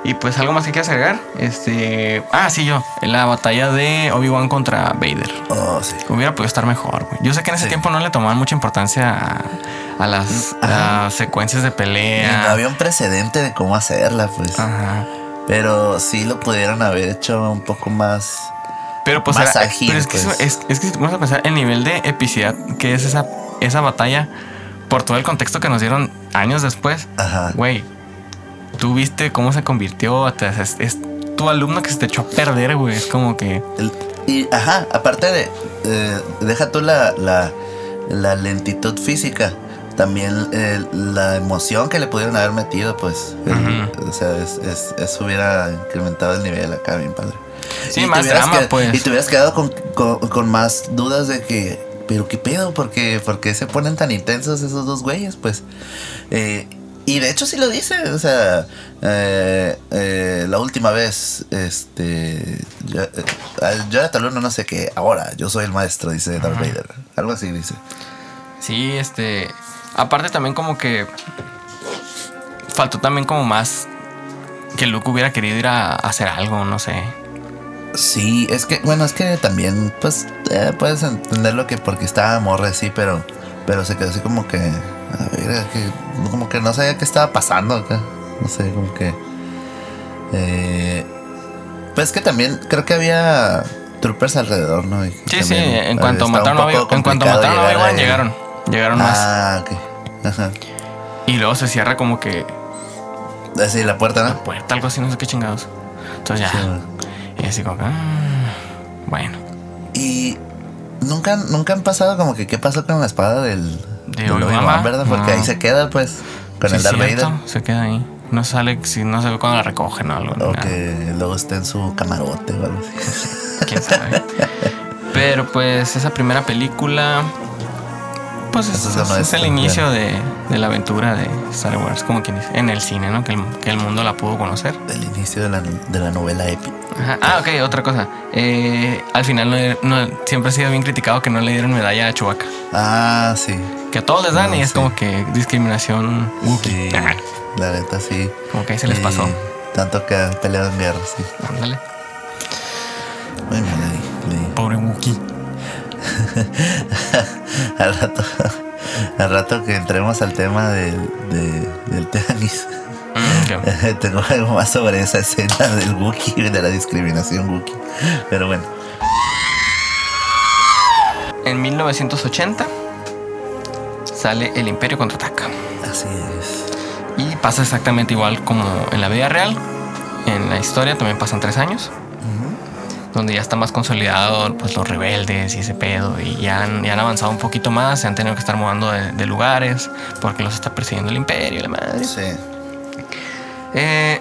Speaker 1: Y pues algo más que quieras agregar. Este. Ah, sí, yo. En la batalla de Obi-Wan contra Vader.
Speaker 2: Oh, sí.
Speaker 1: Hubiera podido estar mejor, güey. Yo sé que en ese
Speaker 2: Sí.
Speaker 1: tiempo no le tomaban mucha importancia a, a las, secuencias de pelea.
Speaker 2: no había un precedente de cómo hacerla, pues.
Speaker 1: Ajá.
Speaker 2: Pero sí lo pudieron haber hecho un poco más.
Speaker 1: Pero pues,
Speaker 2: Más
Speaker 1: era-
Speaker 2: ágil,
Speaker 1: pero es que,
Speaker 2: pues.
Speaker 1: eso- es, es que si te pones a pensar el nivel de epicidad que es esa, esa batalla por todo el contexto que nos dieron años después.
Speaker 2: Ajá.
Speaker 1: Güey, tú viste cómo se convirtió. te- Es, es tu alumno que se te echó a perder, güey. Es como que.
Speaker 2: El- y, ajá, aparte de. eh, deja tú la, la, la lentitud física. También eh, la emoción que le pudieron haber metido, pues. el-. O sea, es, es- eso hubiera incrementado el nivel acá, bien padre.
Speaker 1: Sí,
Speaker 2: Y
Speaker 1: más drama, pues.
Speaker 2: Y te hubieras quedado con, con- con más dudas de que. Pero qué pedo, ¿por qué, por qué se ponen tan intensos esos dos güeyes? Pues. eh, y de hecho sí lo dice, o sea, eh, eh, la última vez, este, yo, eh, Jonathan Luna no sé qué, ahora yo soy el maestro, dice Darth. Vader, algo así dice.
Speaker 1: Sí, este. Aparte también como que. Faltó también como más. Que Luke hubiera querido ir a, a hacer algo, no sé.
Speaker 2: Sí, es que, bueno, es que también, pues, eh, puedes entenderlo que porque estaba morra, sí, pero, pero se quedó así como que, a ver, que, como que no sabía qué estaba pasando acá, no sé, como que, eh, pues que también creo que había troopers alrededor, ¿no? Y
Speaker 1: Sí, sí, en cuanto mataron a Obi-
Speaker 2: poco
Speaker 1: en cuanto mataron a Obi-Wan, llegaron. Llegaron más.
Speaker 2: Ah, ok, ajá,
Speaker 1: Y luego se cierra como que
Speaker 2: así la puerta,
Speaker 1: la
Speaker 2: ¿no?
Speaker 1: puerta, algo así, no sé qué chingados. Entonces ya.
Speaker 2: Sí, bueno.
Speaker 1: Y así como que. ah, bueno.
Speaker 2: Y nunca, nunca han pasado como que qué pasó con la espada del,
Speaker 1: De.
Speaker 2: ¿verdad? Porque
Speaker 1: No.
Speaker 2: ahí se queda, pues, con
Speaker 1: Sí,
Speaker 2: el Darth Vader.
Speaker 1: Se queda ahí. No sale, si no se ve cuando la recogen o algo.
Speaker 2: O
Speaker 1: nada.
Speaker 2: que luego esté en su camarote o algo así.
Speaker 1: quién sabe. Pero pues esa primera película. Pues es,
Speaker 2: Esa es
Speaker 1: el inicio de, de la aventura de Star Wars, como quien dice, en el cine, ¿no? Que el, que el mundo la pudo conocer.
Speaker 2: El inicio de la, de la novela épica.
Speaker 1: Ajá. Ah, ok, otra cosa. Eh, al final no, no- siempre ha sido bien criticado que no le dieron medalla a Chewbacca.
Speaker 2: Ah, sí.
Speaker 1: Que a todos les dan
Speaker 2: No,
Speaker 1: y es
Speaker 2: sí.
Speaker 1: como que discriminación Wookiee.
Speaker 2: Sí, la neta sí.
Speaker 1: Como que ahí se les pasó.
Speaker 2: Tanto que han peleado en guerra, sí.
Speaker 1: Ándale.
Speaker 2: Mal ahí. ahí.
Speaker 1: Pobre Wookiee.
Speaker 2: al rato, al rato que entremos al tema del, de- del tenis.
Speaker 1: Ok.
Speaker 2: Tengo algo más sobre esa escena del Wookiee, de la discriminación Wookiee. Pero bueno,
Speaker 1: En 1980 sale El Imperio contraataca.
Speaker 2: así es.
Speaker 1: Y pasa exactamente igual como en la vida real. En la historia también pasan tres años. Donde ya está más consolidado pues, los rebeldes y ese pedo. Y ya han, ya han avanzado un poquito más. Se han tenido que estar mudando de, de lugares. Porque los está persiguiendo el imperio y la madre.
Speaker 2: Sí.
Speaker 1: Eh,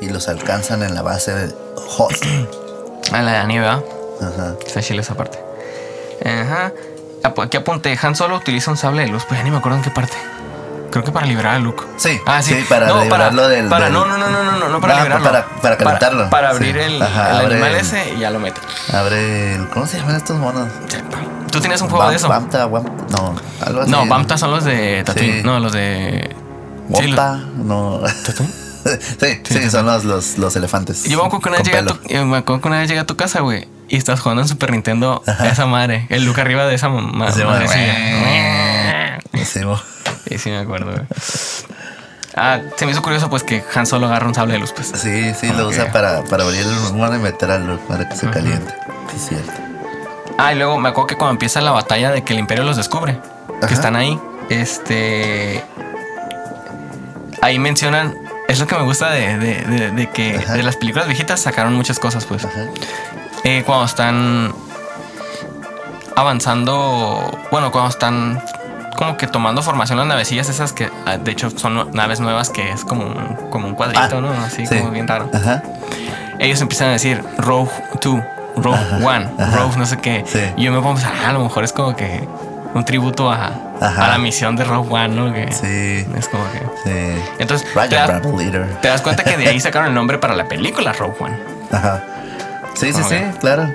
Speaker 2: Y los alcanzan en la base de Hot.
Speaker 1: a la nieve, ¿verdad?
Speaker 2: Ajá.
Speaker 1: Está chile esa parte. Ajá. Aquí apunté. Han Solo utiliza un sable de luz. Pues ya ni me acuerdo en qué parte. Creo que para liberar a Luke.
Speaker 2: Sí,
Speaker 1: Ah, sí.
Speaker 2: sí, para liberarlo del-
Speaker 1: para-
Speaker 2: del-
Speaker 1: No, no, no, no, no, no, no para
Speaker 2: No,
Speaker 1: liberarlo.
Speaker 2: para- para calentarlo.
Speaker 1: Para, abrir el,
Speaker 2: Ajá,
Speaker 1: el animal
Speaker 2: el-
Speaker 1: ese y ya lo mete.
Speaker 2: Abre el. ¿Cómo se llaman estos monos?
Speaker 1: ¿Tú tienes un juego
Speaker 2: Bam-
Speaker 1: de eso?
Speaker 2: Bamta, no, algo así.
Speaker 1: no, Bamta son los de Tatooine.
Speaker 2: Sí.
Speaker 1: No, los de.
Speaker 2: Wampa, no.
Speaker 1: ¿Tatooine?
Speaker 2: sí, sí, son los, los, los elefantes.
Speaker 1: Yo me acuerdo que una vez llegué a tu, yo me acuerdo que una vez llegué a tu casa, güey, y estás jugando en Super Nintendo esa madre. El Luke arriba de esa ma-
Speaker 2: Sí,
Speaker 1: madre.
Speaker 2: Sí,
Speaker 1: Sí, sí, me acuerdo, güey. Ah, se me hizo curioso, pues, que Han Solo agarra un sable de luz, pues.
Speaker 2: sí, sí, lo usa para, para abrir el mono y meter al Luke para que se caliente. Sí, es cierto.
Speaker 1: Ah, y luego me acuerdo que cuando empieza la batalla de que el Imperio los descubre,
Speaker 2: Ajá.
Speaker 1: que están ahí, este. Ahí mencionan. Es lo que me gusta de, de- de- de que
Speaker 2: Ajá.
Speaker 1: de las películas viejitas sacaron muchas cosas, pues.
Speaker 2: Ajá.
Speaker 1: Eh, cuando están avanzando, bueno, cuando están como que tomando formación las navecillas esas que ah, de hecho son naves nuevas que es como un, como un cuadrito,
Speaker 2: Ah,
Speaker 1: ¿no? Así
Speaker 2: sí.
Speaker 1: como bien raro.
Speaker 2: Ajá.
Speaker 1: Ellos empiezan a decir Rogue 2, Rogue One,
Speaker 2: ajá.
Speaker 1: Rogue no sé qué.
Speaker 2: Sí.
Speaker 1: Y yo me pongo a pensar, ah, a lo mejor es como que un tributo a, a la misión de Rogue One, ¿no? Que
Speaker 2: Sí,
Speaker 1: es como que...
Speaker 2: sí.
Speaker 1: Entonces, te, das- te das cuenta que de ahí sacaron el nombre para la película Rogue One.
Speaker 2: Ajá. Sí, sí, sí, claro.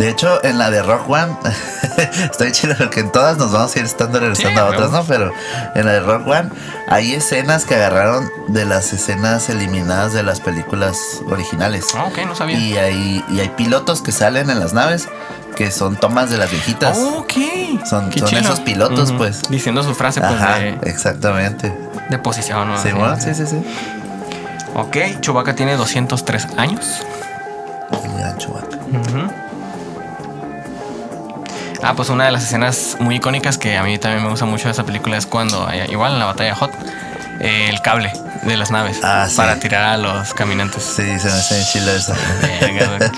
Speaker 2: De hecho, en la de Rock One, estoy chido porque en todas nos vamos a ir estando regresando
Speaker 1: Sí,
Speaker 2: a otras. ¿no? Pero en la de Rock One hay escenas que agarraron de las escenas eliminadas de las películas originales.
Speaker 1: Ah, ok, no sabía.
Speaker 2: Y hay, y hay pilotos que salen en las naves que son tomas de las viejitas.
Speaker 1: Ok.
Speaker 2: Son- esos pilotos, pues.
Speaker 1: Diciendo su frase, pues,
Speaker 2: Ajá,
Speaker 1: de,
Speaker 2: exactamente.
Speaker 1: de posición, ¿no?
Speaker 2: Sí, bueno, sí, sí, sí.
Speaker 1: Ok, Chewbacca tiene 203 años.
Speaker 2: Gran Chewbacca.
Speaker 1: Ujú. Ah, pues una de las escenas muy icónicas que a mí también me gusta mucho de esa película es cuando, eh, igual en la batalla Hot, eh, el cable de las naves
Speaker 2: Ah, sí.
Speaker 1: para tirar a los caminantes.
Speaker 2: Sí, se me hace chila esa.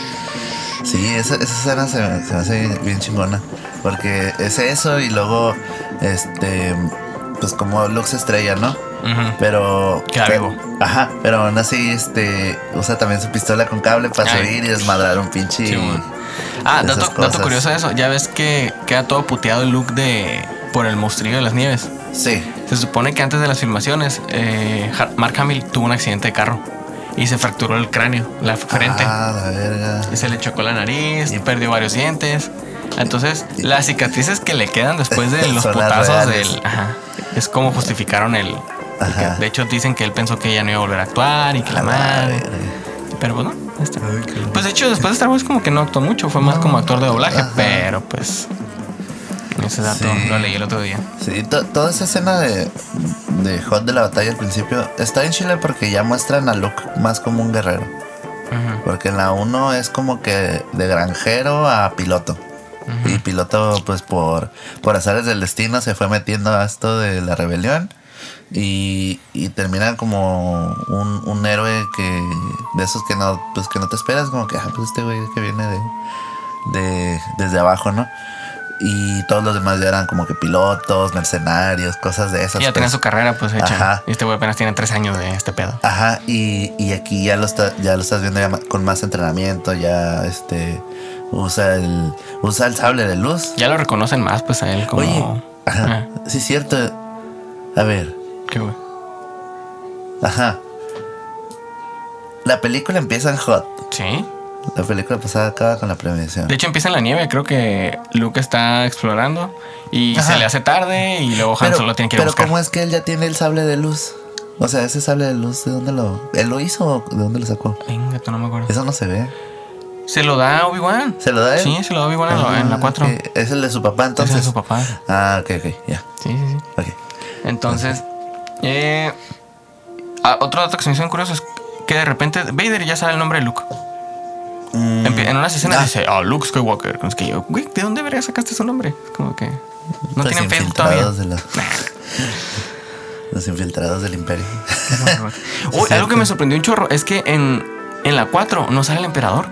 Speaker 2: Sí, esa, esa escena se me, se me hace bien chingona. Porque es eso y luego, este, pues como Luke se estrella, ¿no?
Speaker 1: Ujú.
Speaker 2: Pero.
Speaker 1: Queda
Speaker 2: pe-
Speaker 1: vivo.
Speaker 2: Ajá, pero aún así, este, usa también su pistola con cable para
Speaker 1: Ay.
Speaker 2: subir y desmadrar un pinche.
Speaker 1: Sí. Ah, dato, curioso de eso. Ya ves que queda todo puteado el look de por el monstrillo de las nieves.
Speaker 2: Sí.
Speaker 1: Se supone que antes de las filmaciones, eh, Mark Hamill tuvo un accidente de carro y se fracturó el cráneo, la frente.
Speaker 2: Ah, la verga.
Speaker 1: Y se le chocó la nariz y perdió varios dientes. Entonces, las cicatrices que le quedan después de los putazos del. Ajá, es como justificaron el.
Speaker 2: Ajá.
Speaker 1: de hecho, dicen que él pensó que ya no iba a volver a actuar y que la madre. Pero pues no, ahí está.
Speaker 2: Ay,
Speaker 1: Pues de hecho, después de Star Wars, como que no actuó mucho, fue más
Speaker 2: No.
Speaker 1: como actor de doblaje,
Speaker 2: Ajá.
Speaker 1: pero pues. Ese dato
Speaker 2: Sí.
Speaker 1: lo leí el otro día.
Speaker 2: Sí, to- toda esa escena de, de Hot de la batalla al principio está en Chile porque ya muestran a Luke más como un guerrero. Porque en la 1 es como que de granjero a piloto. Y piloto, pues por, por azares del destino, se fue metiendo a esto de la rebelión. Y, y termina como un, un héroe que de esos que no, pues que no te esperas, como que, ah, pues este güey que viene de, de desde abajo, ¿no? Y todos los demás ya eran como que pilotos, mercenarios, cosas de esas.
Speaker 1: Y ya tenía
Speaker 2: pues.
Speaker 1: su carrera pues hecha.
Speaker 2: Ajá.
Speaker 1: Y este güey apenas tiene tres años de este pedo.
Speaker 2: Ajá, y, y aquí ya lo, está, ya lo estás viendo ya con más entrenamiento, ya este usa el usa el sable de luz.
Speaker 1: Ya lo reconocen más pues a él como.
Speaker 2: Oye, ajá,
Speaker 1: Ah,
Speaker 2: sí es cierto. A ver,
Speaker 1: qué güey.
Speaker 2: ajá. La película empieza en Hot.
Speaker 1: Sí.
Speaker 2: La película pasada acaba con la premiación.
Speaker 1: De hecho, empieza en la nieve. Creo que Luke está explorando y
Speaker 2: Ajá.
Speaker 1: se le hace tarde y luego Han solo tiene que ir a
Speaker 2: pero
Speaker 1: buscar.
Speaker 2: ¿cómo es que él ya tiene el sable de luz? O sea, ese sable de luz, ¿de dónde lo...? ¿Él lo hizo o de dónde lo sacó?
Speaker 1: Venga, tú no me acuerdo.
Speaker 2: Eso no se ve.
Speaker 1: Se lo da Obi-Wan.
Speaker 2: ¿Se lo da él?
Speaker 1: Sí, se lo da Obi-Wan en la- en la
Speaker 2: Ah,
Speaker 1: 4.
Speaker 2: ok. Es el de su papá
Speaker 1: Entonces es su papá.
Speaker 2: Ah, ok, ok, ya.
Speaker 1: Sí, sí, sí.
Speaker 2: Ok.
Speaker 1: Entonces, Eh, ah, otro dato que se me hizo curioso es que de repente Vader ya sabe el nombre de Luke.
Speaker 2: Mm,
Speaker 1: En unas escenas
Speaker 2: ah.
Speaker 1: dice, oh, Luke Skywalker. Es que yo, güey, ¿de dónde verga sacaste su nombre? Es como que no
Speaker 2: Los
Speaker 1: tienen Facebook todavía.
Speaker 2: de la- los infiltrados del imperio.
Speaker 1: Uy, algo que me sorprendió un chorro es que en, en la 4 no sale el emperador.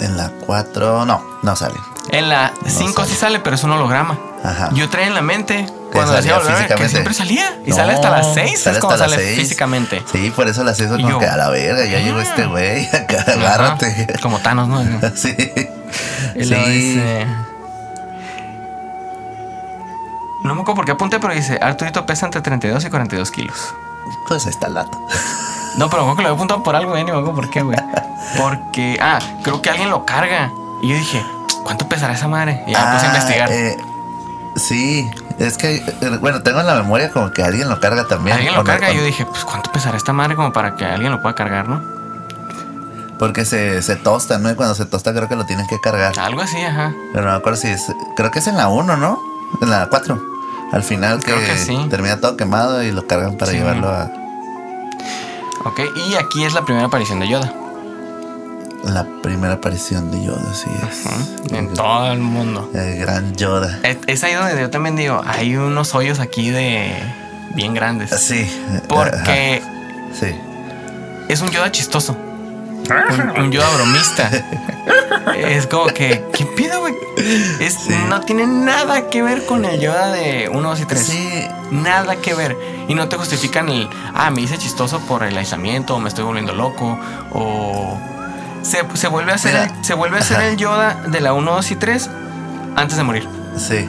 Speaker 2: En la 4, no, no sale.
Speaker 1: En la 5 sí sale, pero es un holograma.
Speaker 2: Ajá.
Speaker 1: Yo traía en la mente cuando decía volver a ver, que siempre salía. Y
Speaker 2: No,
Speaker 1: sale hasta las 6, es como sale
Speaker 2: seis.
Speaker 1: físicamente.
Speaker 2: Sí, por eso las hizo
Speaker 1: Y
Speaker 2: como que a la verga, ya llegó
Speaker 1: ah.
Speaker 2: este güey, acá,
Speaker 1: Ajá,
Speaker 2: agárrate.
Speaker 1: Como Thanos, ¿no?
Speaker 2: Sí.
Speaker 1: Y
Speaker 2: Sí.
Speaker 1: dice. No me acuerdo por qué apunté, pero dice: Arturito pesa entre 32 y 42 kilos.
Speaker 2: Pues ahí está el dato.
Speaker 1: No, pero acuerdo que lo había apuntado por algo, güey. Ni me acuerdo por qué, güey. Porque, ah, creo que alguien lo carga. Y yo dije: ¿Cuánto pesará esa madre? Y ya me puse a
Speaker 2: Ah,
Speaker 1: investigar.
Speaker 2: eh, sí, es que, eh, bueno, tengo en la memoria como que alguien lo carga también.
Speaker 1: alguien lo
Speaker 2: O no-
Speaker 1: carga. Y yo dije: Pues, ¿cuánto pesará esta madre como para que alguien lo pueda cargar, no?
Speaker 2: Porque se, se tosta, ¿no? Y cuando se tosta creo que lo tienen que cargar.
Speaker 1: Algo así, ajá.
Speaker 2: Pero no me acuerdo si es. Creo que es en la 1, ¿no? En la 4. Al final que,
Speaker 1: Creo que sí.
Speaker 2: termina todo quemado y lo cargan para
Speaker 1: Sí.
Speaker 2: llevarlo a
Speaker 1: Ok, y aquí es la primera aparición de Yoda.
Speaker 2: la primera aparición de Yoda, sí es.
Speaker 1: En todo el mundo.
Speaker 2: El gran Yoda.
Speaker 1: Es, es ahí donde yo también digo, hay unos hoyos aquí de bien grandes.
Speaker 2: Sí.
Speaker 1: Porque
Speaker 2: Sí.
Speaker 1: es un Yoda chistoso. Un, un Yoda bromista. es como que, ¿qué pido, güey?
Speaker 2: Sí.
Speaker 1: No tiene nada que ver con el Yoda de 1, 2 y 3.
Speaker 2: Sí.
Speaker 1: Nada que ver. Y no te justifican el, ah, me hice chistoso por el aislamiento, o me estoy volviendo loco, o... Se, se vuelve a hacer,
Speaker 2: Mira,
Speaker 1: se vuelve a hacer el Yoda de la 1, 2 y 3 antes de morir.
Speaker 2: Sí.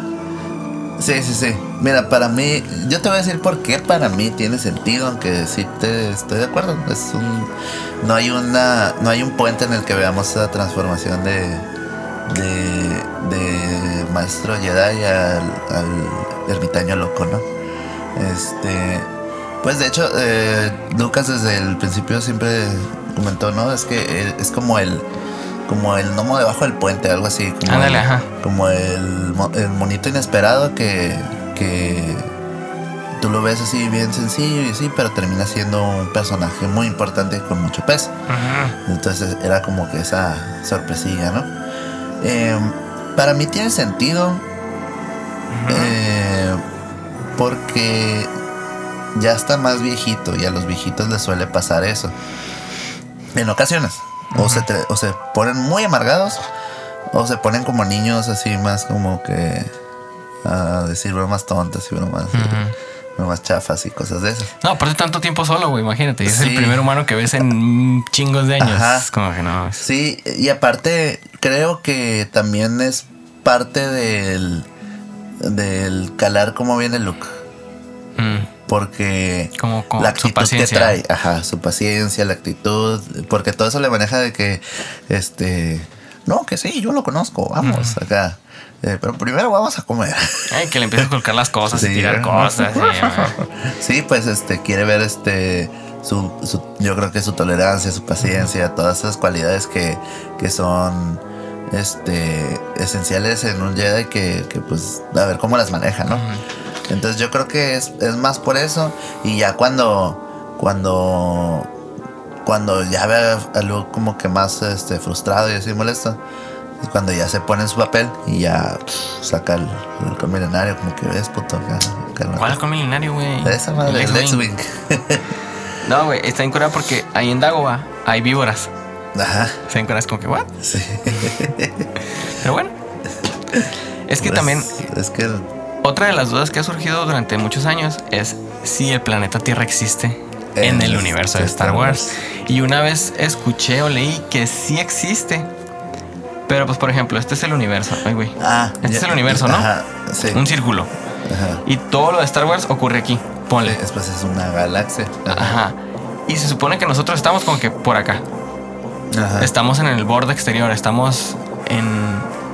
Speaker 2: Sí, sí, sí. Mira, para mí, yo te voy a decir por qué para mí tiene sentido, aunque sí te estoy de acuerdo. Es un, no hay una, no hay un puente en el que veamos esa transformación de, de, de maestro Jedi al, al ermitaño loco, ¿no? Este, pues de hecho, eh, Lucas desde el principio siempre comentó, ¿no? Es que eh, es como el, como el gnomo debajo del puente, algo así. Como
Speaker 1: Ándale,
Speaker 2: el-
Speaker 1: ajá.
Speaker 2: como el, el monito inesperado que, que tú lo ves así bien sencillo y así, pero termina siendo un personaje muy importante con mucho peso. Entonces era como que esa sorpresilla, ¿no? Eh, para mí tiene sentido eh, porque ya está más viejito y a los viejitos les suele pasar eso. En ocasiones. O, se o se ponen muy amargados o se ponen como niños así más como que a decir bromas tontas y bromas, bromas chafas y cosas de esas.
Speaker 1: No, aparte tanto tiempo solo, güey, imagínate. Es el
Speaker 2: Sí.
Speaker 1: primer humano que ves en chingos de años.
Speaker 2: Ajá.
Speaker 1: Es como que no.
Speaker 2: Sí, y aparte creo que también es parte del del calar cómo viene Luke,
Speaker 1: Mm,
Speaker 2: porque
Speaker 1: como
Speaker 2: la
Speaker 1: su
Speaker 2: actitud que trae, ajá, su paciencia, la actitud, porque todo eso le maneja de que este no, que sí, yo lo conozco, vamos acá. Eh, pero primero vamos a comer.
Speaker 1: Ay, que le empiezas a colocar las cosas y tirar cosas.
Speaker 2: Sí, pues este quiere ver este su, su- yo creo que su tolerancia, su paciencia, todas esas cualidades que, que son este esenciales en un Jedi que, que, pues a ver cómo las maneja, ¿no? Entonces yo creo que es, es más por eso y ya cuando cuando cuando ya ve a, Luke como que más este frustrado y así molesto es cuando ya se pone en su papel y ya pff, saca el, el como que ves puto.
Speaker 1: ¿Cuál milenario, güey?
Speaker 2: Esa madre,
Speaker 1: El. X-Wing. No, güey, está incurada porque ahí en Dagoba hay víboras.
Speaker 2: Ajá.
Speaker 1: Se es como que, ¿what?
Speaker 2: Sí.
Speaker 1: Pero bueno. Es que
Speaker 2: Pues,
Speaker 1: también
Speaker 2: Es que.
Speaker 1: Otra de las dudas que ha surgido durante muchos años es si el planeta Tierra existe en el universo de Star Wars. Y una vez escuché o leí que sí existe. Pero pues por ejemplo, este es el universo. Ay, güey.
Speaker 2: Ah.
Speaker 1: Este
Speaker 2: ya-
Speaker 1: es el universo, ¿no?
Speaker 2: Ajá. Sí.
Speaker 1: Un círculo.
Speaker 2: Ajá.
Speaker 1: Y todo lo de Star Wars ocurre aquí. Ponle.
Speaker 2: Después es una galaxia.
Speaker 1: Ajá. Y se supone que nosotros estamos como que por acá.
Speaker 2: Ajá.
Speaker 1: Estamos en el borde exterior. Estamos en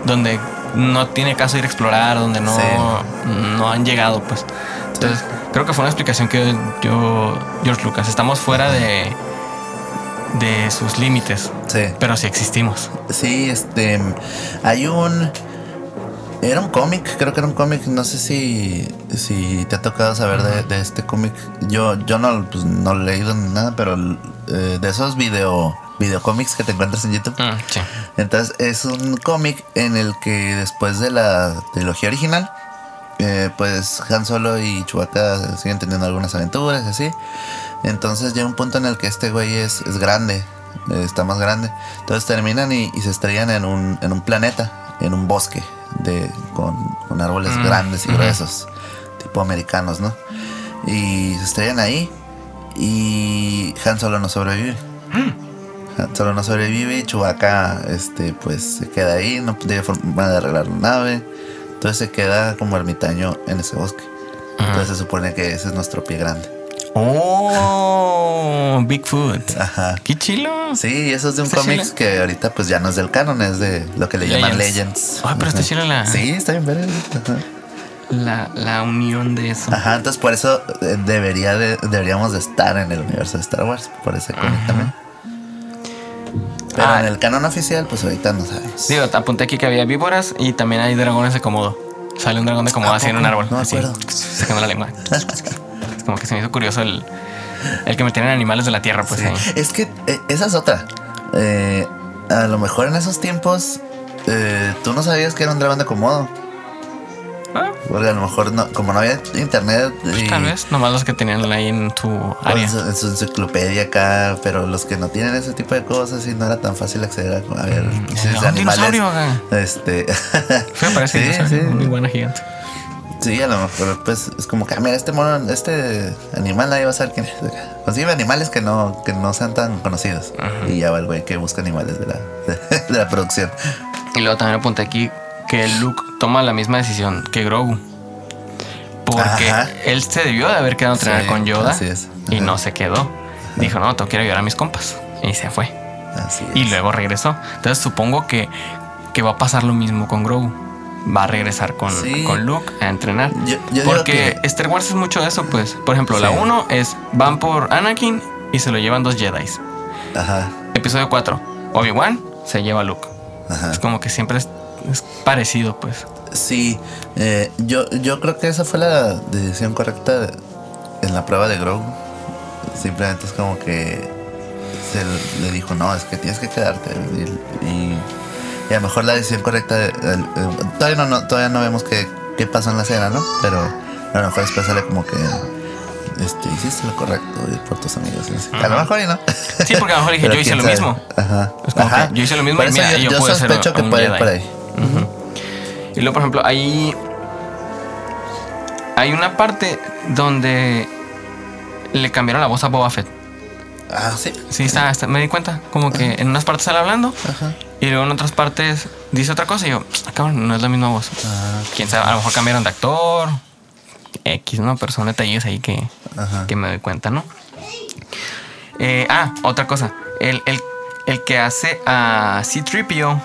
Speaker 1: donde no tiene caso ir a explorar, donde no,
Speaker 2: Sí.
Speaker 1: no han llegado, pues. Entonces, creo que fue una explicación que yo, George Lucas, estamos fuera de, de sus límites,
Speaker 2: Sí.
Speaker 1: pero sí existimos.
Speaker 2: Sí, este. Hay un. Era un cómic, creo que era un cómic. No sé si, si te ha tocado saber de, de este cómic. Yo, yo no, pues, no he leído ni nada, pero eh, de esos video, videocómics que te encuentras en YouTube.
Speaker 1: Mm, sí.
Speaker 2: Entonces es un cómic en el que después de la trilogía original, eh, pues Han Solo y Chewbacca siguen teniendo algunas aventuras y así. Entonces llega un punto en el que este güey es, es grande, eh, está más grande. Entonces terminan y, y se estrellan en un, en un planeta, en un bosque de, con, con árboles
Speaker 1: Mm,
Speaker 2: grandes y gruesos, tipo americanos, ¿no? Y se estrellan ahí y Han Solo no sobrevive. Han Solo no sobrevive y Chewbacca, este, pues se queda ahí, no tiene forma de arreglar la nave. Entonces se queda como ermitaño en ese bosque.
Speaker 1: Ajá.
Speaker 2: Entonces se supone que ese es nuestro pie grande.
Speaker 1: Oh, Bigfoot.
Speaker 2: Ajá.
Speaker 1: Qué chilo.
Speaker 2: Sí, eso es de un cómic que ahorita pues ya no es del canon, es de lo que le llaman Legends.
Speaker 1: Ay, pero está chila la,
Speaker 2: Sí, está bien. Ajá.
Speaker 1: la, la unión de eso.
Speaker 2: Ajá, entonces por eso eh, debería de, deberíamos de estar en el universo de Star Wars, por ese cómic también. Pero
Speaker 1: Ah.
Speaker 2: en el canon oficial, pues ahorita no sabemos.
Speaker 1: Digo, apunté aquí que había víboras y también hay dragones de Komodo. Sale un dragón de Komodo
Speaker 2: ¿A
Speaker 1: así en un árbol.
Speaker 2: No
Speaker 1: así, sacando la lengua. es como que se me hizo curioso el, el que metieran animales de la tierra, pues
Speaker 2: Sí.
Speaker 1: ahí.
Speaker 2: Es que eh, esa es otra. Eh, a lo mejor en esos tiempos eh, tú no sabías que era un dragón de Komodo. Porque a lo mejor no, como no había internet
Speaker 1: pues
Speaker 2: y
Speaker 1: tal vez, nomás los que tenían ahí en tu área.
Speaker 2: en, su, en su enciclopedia acá, pero los que no tienen ese tipo de cosas y no era tan fácil acceder a, a ver
Speaker 1: Mm,
Speaker 2: si
Speaker 1: no,
Speaker 2: animales. Este,
Speaker 1: Fue parece
Speaker 2: Sí,
Speaker 1: dinosaurio,
Speaker 2: sí.
Speaker 1: una iguana gigante.
Speaker 2: sí, a lo mejor pues es como que, ah, mira, este mono, este animal nadie va a saber quién es. Consigue animales que no, que no sean tan conocidos.
Speaker 1: Ajá.
Speaker 2: Y ya va el güey que busca animales de la, de, la producción.
Speaker 1: Y luego también apunté aquí que Luke toma la misma decisión que Grogu. Porque
Speaker 2: Ajá.
Speaker 1: él se debió de haber quedado a entrenar
Speaker 2: Sí,
Speaker 1: con Yoda y no se quedó. Dijo, no, tengo que ir a ayudar a mis compas. Y se fue.
Speaker 2: Así
Speaker 1: Y
Speaker 2: es.
Speaker 1: luego regresó. Entonces supongo que, que va a pasar lo mismo con Grogu. Va a regresar con,
Speaker 2: Sí.
Speaker 1: con Luke a entrenar.
Speaker 2: Yo- yo digo
Speaker 1: Porque
Speaker 2: que-
Speaker 1: Star Wars es mucho de eso, pues. Por ejemplo, la
Speaker 2: Sí.
Speaker 1: 1 es van por Anakin y se lo llevan dos Jedi.
Speaker 2: Ajá,
Speaker 1: Episodio 4, Obi-Wan se lleva a Luke.
Speaker 2: ajá.
Speaker 1: Es como que siempre es, parecido, pues.
Speaker 2: Sí, eh, yo, yo creo que esa fue la decisión correcta en la prueba de Grogu. Simplemente es como que se le dijo, no, es que tienes que quedarte. Y, y- y a lo mejor la decisión correcta, de- todavía, no, no, todavía no vemos qué, qué pasó en la escena, ¿no? Pero a lo mejor después sale como que este, hiciste lo correcto ir por tus amigos. A lo mejor y no.
Speaker 1: Sí, porque a lo mejor dije, yo hice lo mismo.
Speaker 2: Ajá. Ajá.
Speaker 1: yo hice lo mismo y mira,
Speaker 2: yo,
Speaker 1: yo
Speaker 2: sospecho que puede ir por ahí.
Speaker 1: Y luego, por ejemplo, ahí hay una parte donde le cambiaron la voz a Boba Fett.
Speaker 2: Ah, sí.
Speaker 1: Sí, está, está- me di cuenta. Como que en unas partes sale hablando
Speaker 2: Ajá.
Speaker 1: y luego en otras partes dice otra cosa y yo, "Ah, cabrón, no es la misma voz.
Speaker 2: Ah,
Speaker 1: Quién sabe, a lo mejor cambiaron de actor. X, ¿no? Pero son detalles ahí que, que me doy cuenta, ¿no? Eh, ah, otra cosa. El, el, el que hace a C-3PO,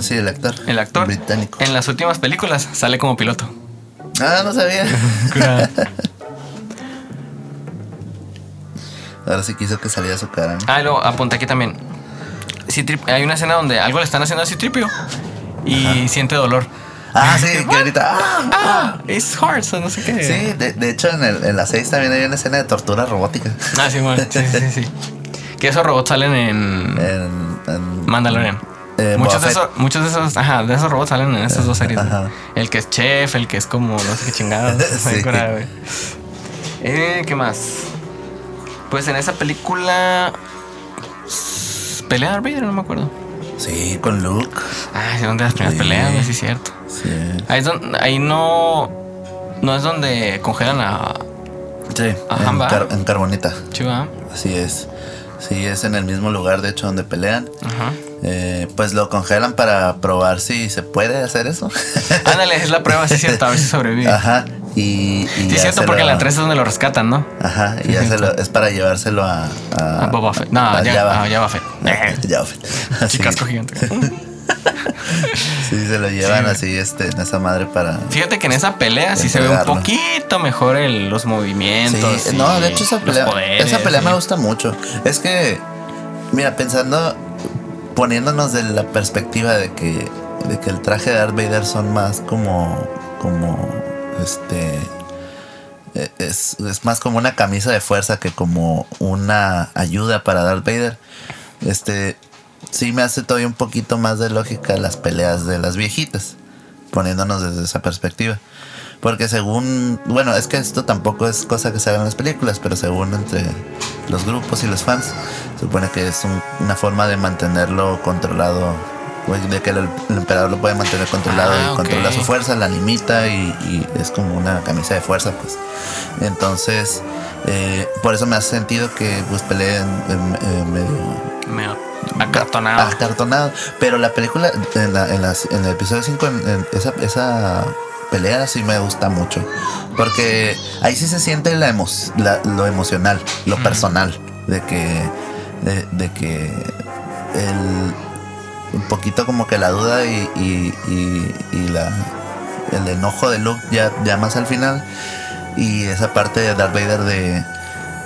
Speaker 2: Sí, el actor.
Speaker 1: el actor,
Speaker 2: Británico.
Speaker 1: en las últimas películas sale como piloto.
Speaker 2: Ah, no sabía. Ahora sí quiso que saliera su cara. ¿no?
Speaker 1: ah, y luego apunté aquí también. C-3 hay una escena donde algo le están haciendo a C-3PO y siente dolor.
Speaker 2: Ah, sí, que ahorita. ah.
Speaker 1: Ah, it's hard, so no sé qué.
Speaker 2: Sí, de, de hecho en, el, en la 6 también hay una escena de tortura robótica.
Speaker 1: Ah, sí, bueno, sí, sí, sí, sí. Que esos robots salen en
Speaker 2: En, en-
Speaker 1: Mandalorian.
Speaker 2: Eh,
Speaker 1: muchos, de esos, muchos de esos, ajá, de esos robots salen en estas dos series.
Speaker 2: Ajá.
Speaker 1: El que es chef, el que es como no sé qué chingados.
Speaker 2: Sí.
Speaker 1: Eh, ¿Qué más? Pues en esa película. ¿Pelea Darth Vader? No me acuerdo.
Speaker 2: Sí, con Luke.
Speaker 1: Ah, es una de las primeras
Speaker 2: Sí.
Speaker 1: peleas, sí, es cierto.
Speaker 2: Sí.
Speaker 1: Ahí, es donde, ahí no. No es donde congelan a
Speaker 2: Sí,
Speaker 1: Ajá,
Speaker 2: en, car- en Carbonita.
Speaker 1: Chiva.
Speaker 2: Así es. Sí, es en el mismo lugar, de hecho, donde pelean.
Speaker 1: Ajá.
Speaker 2: Eh, pues lo congelan para probar si se puede hacer eso.
Speaker 1: Ándale, es la prueba, sí, es cierto, a ver si sobrevive.
Speaker 2: Ajá. Y, y
Speaker 1: Sí, es cierto, porque
Speaker 2: lo-
Speaker 1: en la 3 es donde lo rescatan, ¿no?
Speaker 2: Ajá, y ya se lo- es para llevárselo a. A,
Speaker 1: A Boba Fett. No,
Speaker 2: a
Speaker 1: ya,
Speaker 2: Jabba.
Speaker 1: a Jabba Fett.
Speaker 2: Jabba Fett.
Speaker 1: Chicasco gigante.
Speaker 2: Sí, se lo llevan
Speaker 1: Sí.
Speaker 2: así, este, en esa madre para.
Speaker 1: Fíjate que en esa pelea sí se ve un poquito mejor el- los movimientos.
Speaker 2: Sí, no, de hecho esa pelea,
Speaker 1: poderes,
Speaker 2: esa pelea me gusta mucho. Es que, mira, pensando, poniéndonos de la perspectiva de que de que el traje de Darth Vader son más como, como, este, e- es, es más como una camisa de fuerza que como una ayuda para Darth Vader. Este, sí me hace todavía un poquito más de lógica las peleas de las viejitas, poniéndonos desde esa perspectiva. Porque según, bueno, es que esto tampoco es cosa que se haga en las películas, pero según entre los grupos y los fans, supone que es un- una forma de mantenerlo controlado, pues, de que el, el emperador lo puede mantener controlado
Speaker 1: Ah,
Speaker 2: y
Speaker 1: ok.
Speaker 2: controla su fuerza, la limita y, y es como una camisa de fuerza, pues. Entonces, eh, por eso me hace sentido que pues peleen en- en medio
Speaker 1: Medio acartonado.
Speaker 2: acartonado. Pero la película, en, la- en las- en el episodio 5, en, en esa, esa pelea sí me gusta mucho. Porque ahí sí se siente la emo- la- lo emocional, lo personal. De que, de, de que el, un poquito como que la duda y, y, y- y la, el enojo de Luke ya, ya más al final. Y esa parte de Darth Vader de,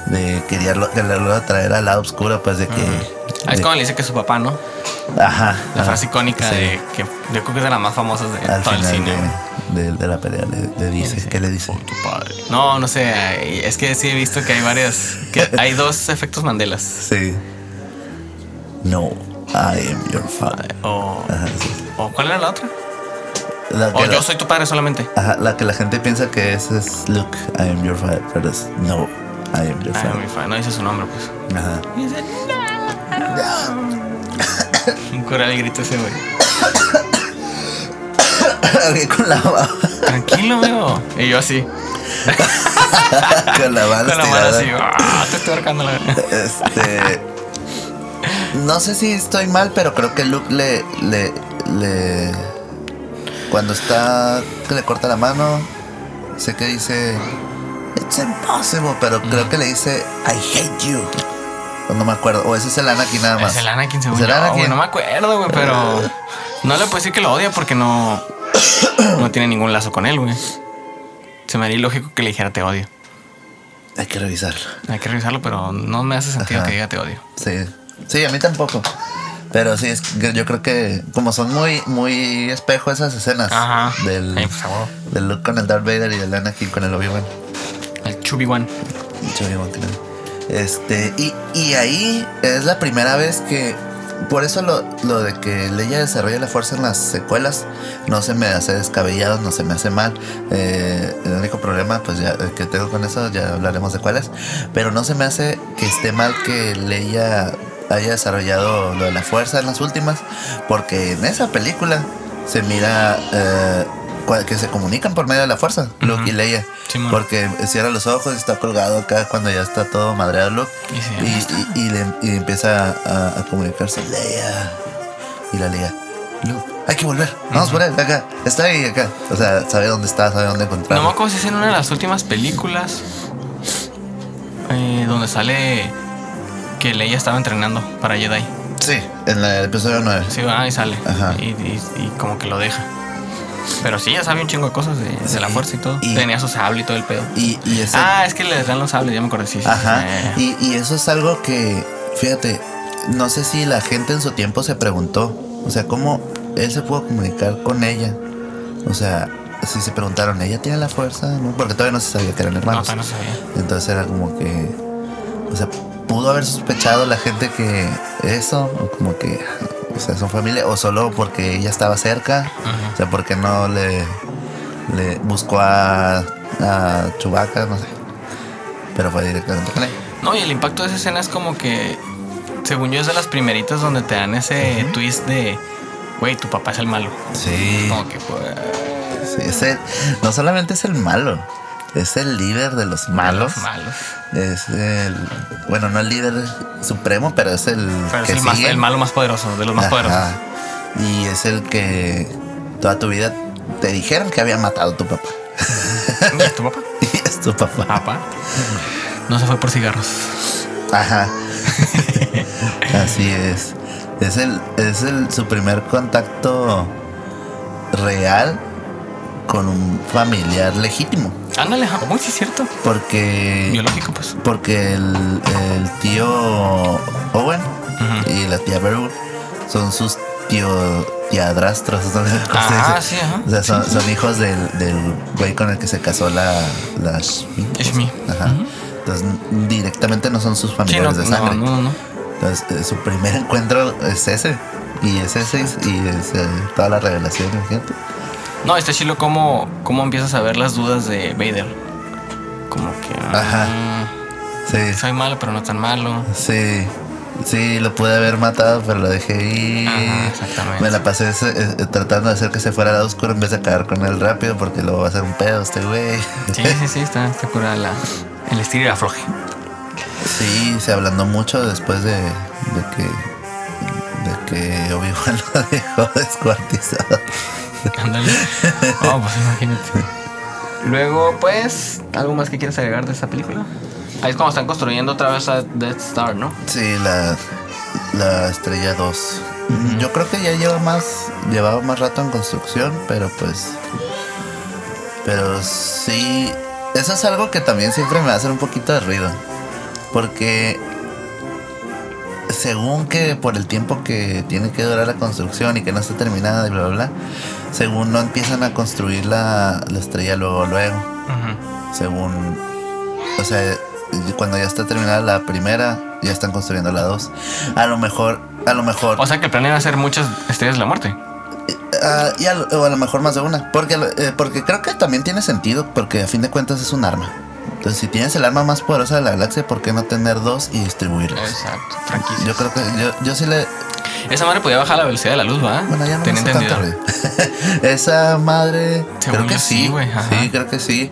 Speaker 2: de quererlo, quererlo traer al lado oscuro, pues de que...
Speaker 1: Ah, es como le dice que su papá, ¿no?
Speaker 2: Ajá.
Speaker 1: La
Speaker 2: ajá,
Speaker 1: frase icónica
Speaker 2: sí.
Speaker 1: de que yo creo que es de las más famosas de
Speaker 2: Al
Speaker 1: todo el cine.
Speaker 2: de, de- de la pelea le, le dice, ¿qué le dice?
Speaker 1: "Oh, tu padre". No, no sé. Es que sí he visto que hay varias. Que hay dos efectos Mandelas.
Speaker 2: Sí. No, I am your father.
Speaker 1: O,
Speaker 2: Ajá, sí.
Speaker 1: o ¿cuál era la otra?
Speaker 2: La
Speaker 1: O
Speaker 2: que,
Speaker 1: yo soy tu padre solamente.
Speaker 2: ajá, la que la gente piensa que es, es Luke, I am your father, pero es no, I am your father.
Speaker 1: mi fa- no dice su nombre, pues.
Speaker 2: Ajá.
Speaker 1: Un coral grito ese, güey.
Speaker 2: Con la mano,
Speaker 1: Tranquilo, amigo. Y yo así.
Speaker 2: con la mano
Speaker 1: Con la mano así. "Ah, te estoy ahorcando la
Speaker 2: Este. No sé si estoy mal, pero creo que Luke le. le. le. Cuando está. que le corta la mano. Sé que dice. It's impossible, pero creo que le dice I hate you. O No me acuerdo. O ese es el Anakin nada más.
Speaker 1: Es el Anakin, según
Speaker 2: Es el Anakin.
Speaker 1: No me acuerdo, güey, pero. No le puedo decir que lo odia porque no. No tiene ningún lazo con él, güey. Se me haría ilógico que le dijera te odio.
Speaker 2: Hay que revisarlo.
Speaker 1: Hay que revisarlo, pero no me hace sentido
Speaker 2: Ajá.
Speaker 1: que diga te odio.
Speaker 2: Sí. Sí, a mí tampoco. Pero sí, es que yo creo que como son muy, muy espejo esas escenas
Speaker 1: Ajá.
Speaker 2: del,
Speaker 1: Ay, pues, a huevo.
Speaker 2: del Luke con el Darth Vader y del Anakin con el Obi-Wan.
Speaker 1: El Chubby One.
Speaker 2: Mucho Obi-Wan Kenobi. Este, y, y ahí es la primera vez que. Por eso lo, lo de que Leia desarrolla la fuerza en las secuelas no se me hace descabellado, no se me hace mal. Eh, el único problema pues ya eh, que tengo con eso, ya hablaremos de cuáles. Pero no se me hace que esté mal que Leia haya desarrollado lo de la fuerza en las últimas. Porque en esa película se mira eh, que se comunican por medio de la fuerza, Luke y Leia. Porque cierra los ojos y está colgado acá cuando ya está todo madreado Luke.
Speaker 1: Y
Speaker 2: Y, y- y le- empieza a, a comunicarse Leia. Y la Leia. Luke, hay que volver. Vamos por él, acá. Está ahí, acá. O sea, sabe dónde está, sabe dónde
Speaker 1: No me
Speaker 2: encontrarlo.
Speaker 1: acuerdo si es en una de las últimas películas eh, donde sale que Leia estaba entrenando para Jedi.
Speaker 2: sí, en la- el episodio 9.
Speaker 1: Sí, va, y sale.
Speaker 2: Ajá.
Speaker 1: Y, y- y como que lo deja. Pero sí, ya sabía un chingo de cosas de, la fuerza y todo.
Speaker 2: Y-
Speaker 1: Tenía su sable y todo el pedo.
Speaker 2: Y, y ese-
Speaker 1: Ah, es que le dan los sables, ya me acordé. Sí,
Speaker 2: Ajá.
Speaker 1: sí.
Speaker 2: Y, y eso es algo que, fíjate, no sé si la gente en su tiempo se preguntó. O sea, cómo él se pudo comunicar con ella. O sea, si se preguntaron, ¿ella tiene la fuerza? ¿No? Porque todavía no se sabía que eran
Speaker 1: No,
Speaker 2: hermanos.
Speaker 1: todavía no sabía.
Speaker 2: Entonces era como que. O sea, pudo haber sospechado la gente que eso, o como que. O sea, son familia, o solo porque ella estaba cerca.
Speaker 1: Ajá.
Speaker 2: O sea, porque no le. Le buscó a. a Chewbacca, no sé. Pero fue directamente con ella.
Speaker 1: No, y el impacto de esa escena es como que, según yo, es de las primeritas donde te dan ese twist de, güey, tu papá es el malo.
Speaker 2: Sí.
Speaker 1: Como que, pues,
Speaker 2: sí, es el- no solamente es el malo, es el líder de los malos.
Speaker 1: los malos.
Speaker 2: Es el. Bueno, no el líder supremo, pero es el.
Speaker 1: Pero es
Speaker 2: que
Speaker 1: el, más- el malo más poderoso, de los más
Speaker 2: Ajá.
Speaker 1: poderosos.
Speaker 2: Y es el que toda tu vida te dijeron que había matado a tu papá.
Speaker 1: ¿Y es tu papá?
Speaker 2: y es tu papá.
Speaker 1: Papá. No se fue por cigarros.
Speaker 2: Ajá. Así es. Es el, es el su primer contacto real con un familiar legítimo.
Speaker 1: Ándale, muy sí es cierto.
Speaker 2: Porque.
Speaker 1: Biológico, pues.
Speaker 2: Porque el, el tío Owen
Speaker 1: Ujú.
Speaker 2: y la tía Beru son sus tío tiadrastros. ¿no?
Speaker 1: Ah, sí, ajá.
Speaker 2: O sea, son, son hijos del, del güey con el que se casó la, la Shmi.
Speaker 1: Shmi.
Speaker 2: Ajá. Entonces, directamente no son sus
Speaker 1: Sí, no,
Speaker 2: familiares de
Speaker 1: no,
Speaker 2: sangre.
Speaker 1: no, no, no.
Speaker 2: Entonces, eh, su primer encuentro es ese. Y es ese. Y es eh, toda la revelación, imagínate.
Speaker 1: No, está chilo cómo, cómo empiezas a ver las dudas de Vader. Como que.
Speaker 2: Ajá.
Speaker 1: ah,
Speaker 2: Sí,
Speaker 1: soy malo, pero no tan malo.
Speaker 2: sí. Sí, lo pude haber matado, pero lo dejé ir.
Speaker 1: Ajá, exactamente.
Speaker 2: Me la pasé eh, tratando de hacer que se fuera al lado oscuro en vez de acabar con él rápido, porque luego va a ser un pedo este güey.
Speaker 1: Sí, sí, sí, está, está curada la, el estilo y la afloje.
Speaker 2: Sí, se ablandó mucho después de, de que de que Obi-Wan lo dejó descuartizado.
Speaker 1: Ándale. Oh, pues imagínate. Luego, pues, ¿algo más que quieras agregar de esta película? Ahí es como están construyendo otra vez a Death Star, ¿no?
Speaker 2: Sí, la, la estrella 2. Yo creo que ya lleva más llevaba más rato en construcción, pero pues pero sí eso es algo que también siempre me hacer un poquito de ruido, porque según que por el tiempo que tiene que durar la construcción y que no está terminada y bla bla bla, según no empiezan a construir la, la estrella luego luego. Según o sea cuando ya está terminada la primera ya están construyendo la dos. A lo mejor a lo mejor
Speaker 1: O sea que planean hacer muchas estrellas de la muerte.
Speaker 2: ah, y a lo, o a lo mejor más de una. Porque eh, porque creo que también tiene sentido porque a fin de cuentas es un arma. Entonces si tienes el arma más poderosa de la galaxia por qué no tener dos y distribuirlos
Speaker 1: Exacto, franquicia.
Speaker 2: yo creo que yo, yo sí le
Speaker 1: Esa madre podía bajar la velocidad de la luz, ¿va?
Speaker 2: bueno ya no
Speaker 1: Tenía entendido.
Speaker 2: esa madre
Speaker 1: Según
Speaker 2: creo que
Speaker 1: sí,
Speaker 2: sí
Speaker 1: güey, ajá.
Speaker 2: sí creo que sí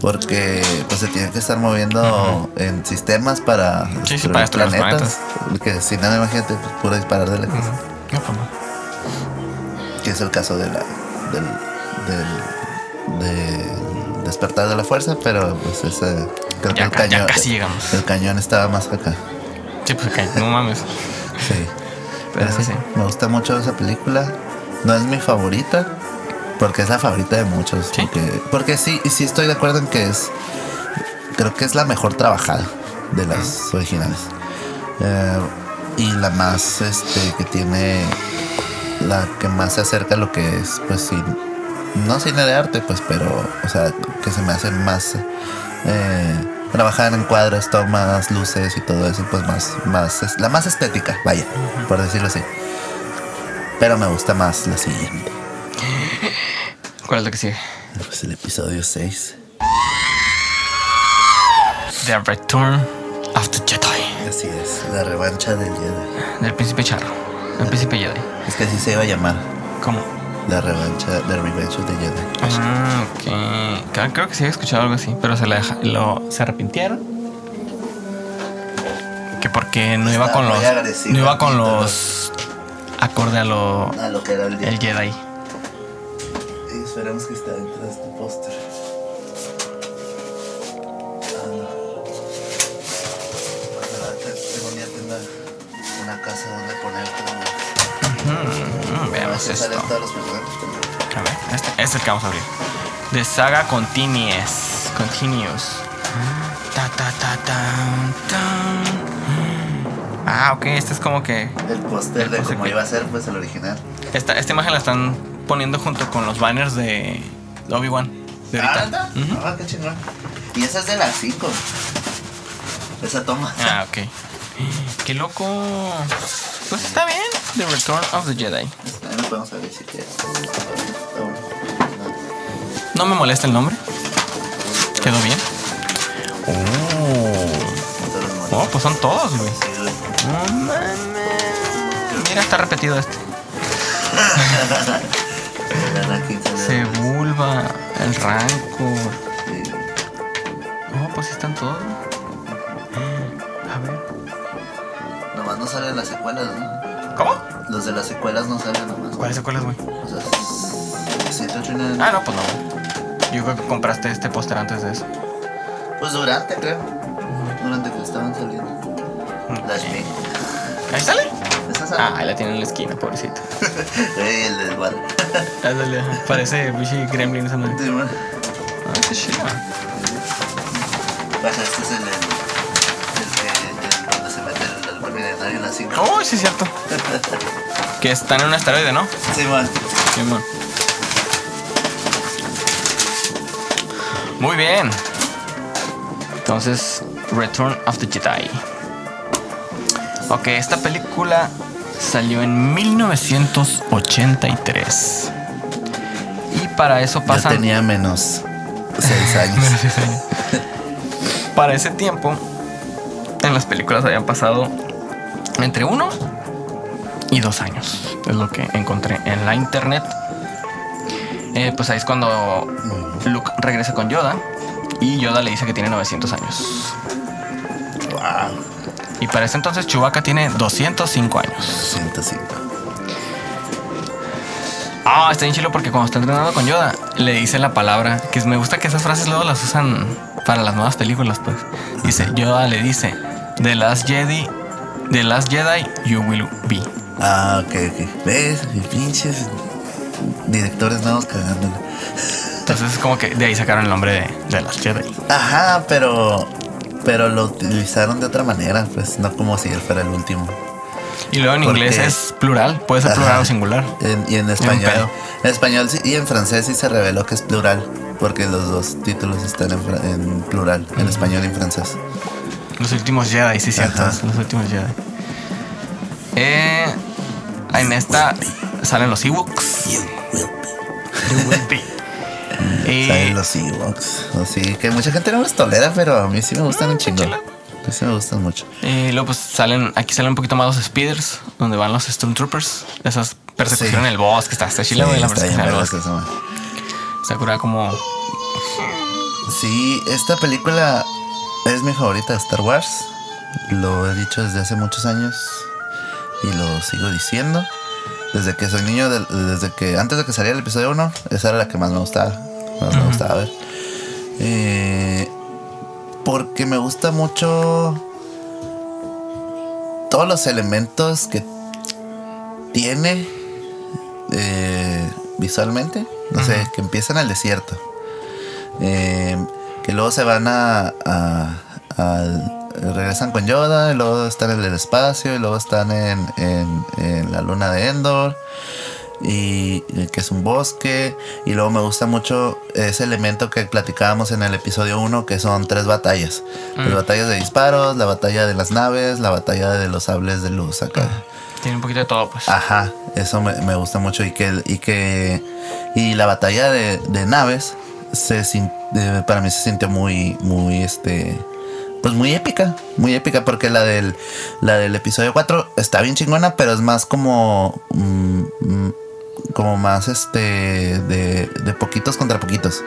Speaker 2: porque pues se tiene que estar moviendo en sistemas para
Speaker 1: Sí, sí, para destruir
Speaker 2: planetas porque si no imagínate pues, puro disparar de la.
Speaker 1: No, pues no.
Speaker 2: que es el caso de la del, del de despertar de la fuerza pero pues ese creo que el
Speaker 1: ya
Speaker 2: cañón
Speaker 1: casi llegamos.
Speaker 2: el cañón estaba más acá
Speaker 1: Sí, pues acá, no mames.
Speaker 2: sí
Speaker 1: Pero
Speaker 2: Pero
Speaker 1: sí.
Speaker 2: me gusta mucho esa película no es mi favorita porque es la favorita de muchos
Speaker 1: ¿Sí?
Speaker 2: porque, porque sí y sí estoy de acuerdo en que es creo que es la mejor trabajada de las originales Eh, y la más este que tiene la que más se acerca a lo que es pues sí no cine de arte pues pero o sea que se me hace más eh, trabajar en cuadros tomas luces y todo eso pues más más es la más estética vaya por decirlo así pero me gusta más la siguiente
Speaker 1: ¿Cuál es la que sigue?
Speaker 2: pues el episodio 6
Speaker 1: The Return of the Jedi.
Speaker 2: así es la revancha del Jedi
Speaker 1: Del príncipe Charro. El príncipe Jedi.
Speaker 2: es que así se iba a llamar
Speaker 1: ¿Cómo?
Speaker 2: La revancha The Revenge of the Jedi
Speaker 1: Ah, ok. Creo, creo que sí había escuchado algo así, pero se, la lo, se arrepintieron. Que porque no iba
Speaker 2: Está
Speaker 1: con los. No iba con los. Acorde a lo.
Speaker 2: a lo que era el Jedi
Speaker 1: El Jedi.
Speaker 2: Y esperemos que esté dentro de este póster. Ah, no. Tengo una casa.
Speaker 1: Esto.
Speaker 2: los personajes.
Speaker 1: A ver, este, este es el que vamos a abrir. The Saga Continues. Continues. Ta, ta, ta. Ah, ok, este es como que.
Speaker 2: El póster de cómo
Speaker 1: que-
Speaker 2: iba a ser, pues el original.
Speaker 1: Esta, esta imagen la están poniendo junto con los banners de Obi-Wan. De
Speaker 2: Ah.
Speaker 1: Ujú.
Speaker 2: Ah, qué chingón. Y esa es de las 5. Esa toma.
Speaker 1: Ah, ok. Qué loco. Pues está bien. The Return of the Jedi.
Speaker 2: Podemos.
Speaker 1: No me molesta el nombre. Quedó bien. Oh. Oh, pues son todos, güey. Mira, está repetido este.
Speaker 2: Sale-
Speaker 1: Sebulba, el Rancor.
Speaker 2: Nomás no salen las secuelas, ¿no?
Speaker 1: ¿Cómo?
Speaker 2: Los de las secuelas no salen nomás.
Speaker 1: ¿Cuáles secuelas, güey?
Speaker 2: O sea, 7, 8 y 9.
Speaker 1: Ah, no, pues no. Yo creo que compraste este póster antes de eso.
Speaker 2: Pues durante, creo. Durante que estaban saliendo. Las vi.
Speaker 1: ¿Ahí sale?
Speaker 2: Esa
Speaker 1: Ah, ahí la tiene en la esquina, pobrecito.
Speaker 2: Ey, el del bar.
Speaker 1: Ándale, parece bichi gremlin esa madre.
Speaker 2: Sí, bueno.
Speaker 1: Ah, qué chido.
Speaker 2: Baja, este es el, 5.
Speaker 1: Oh, sí es cierto. Que están en un asteroide, ¿no?
Speaker 2: Sí, man.
Speaker 1: Simón. Muy bien. Entonces, Return of the Jedi. Ok, esta película salió en 1983. Y para eso
Speaker 2: Yo
Speaker 1: pasan.
Speaker 2: tenía menos 6 años.
Speaker 1: Para ese tiempo, en las películas habían pasado entre uno y dos años. Es lo que encontré en la internet. Eh, pues ahí es cuando Luke regresa con Yoda. Y Yoda le dice que tiene 900 años.
Speaker 2: wow.
Speaker 1: Y para ese entonces Chewbacca tiene 205 años.
Speaker 2: 105.
Speaker 1: Ah, está bien chilo porque cuando está entrenando con Yoda, le dice la palabra, que me gusta que esas frases luego las usan para las nuevas películas, pues. Dice, Yoda le dice, The Last Jedi, The Last Jedi, you will be.
Speaker 2: Ah, ok, ok. ¿Ves? Pinches directores nuevos cagándola.
Speaker 1: Entonces es como que de ahí sacaron el nombre de The Last Jedi.
Speaker 2: Ajá, pero. Pero lo utilizaron de otra manera, pues no como si él fuera el último.
Speaker 1: Y luego en
Speaker 2: ¿Por
Speaker 1: inglés es plural, puede ser
Speaker 2: Ajá.
Speaker 1: plural o singular.
Speaker 2: En- y en español. En español sí, y en francés sí se reveló que es plural. Porque los dos títulos están en, en plural, en español y en francés.
Speaker 1: Los últimos Jedi, sí, cierto. Los últimos Jedi. Eh, en esta salen los Ewoks.
Speaker 2: You will
Speaker 1: You will be. Y-
Speaker 2: Salen los Ewoks. Así que mucha gente no los tolera, pero a mí sí me gustan un chingo. sí me gustan mucho.
Speaker 1: Y luego pues salen, aquí salen un poquito más los speeders, donde van los Stormtroopers. Esas persecuciones
Speaker 2: Sí.
Speaker 1: en el bosque, está, está chila,
Speaker 2: Sí,
Speaker 1: la persecución en el bosque. Está curada como...
Speaker 2: Sí, esta película es mi favorita de Star Wars. Lo he dicho desde hace muchos años y lo sigo diciendo. Desde que soy niño, de- desde que antes de que saliera el episodio 1, esa era la que más me gustaba. Más me gustaba ver. Eh, porque me gusta mucho todos los elementos que tiene eh, visualmente. No sé, que empiezan al desierto. Eh, que luego se van a, regresan con Yoda, y luego están en el espacio, y luego están en, en- en la luna de Endor, y, y que es un bosque, y luego me gusta mucho ese elemento que platicábamos en el episodio 1, que son tres batallas. Las batallas de disparos, la batalla de las naves, la batalla de los sables de luz acá.
Speaker 1: Tiene un poquito de todo, pues.
Speaker 2: Ajá, eso me, me gusta mucho y que y que y la batalla de, de naves se eh, para mí se sintió muy muy este pues muy épica, muy épica porque la del la del episodio 4 está bien chingona, pero es más como mm, mm, como más este de, de poquitos contra poquitos.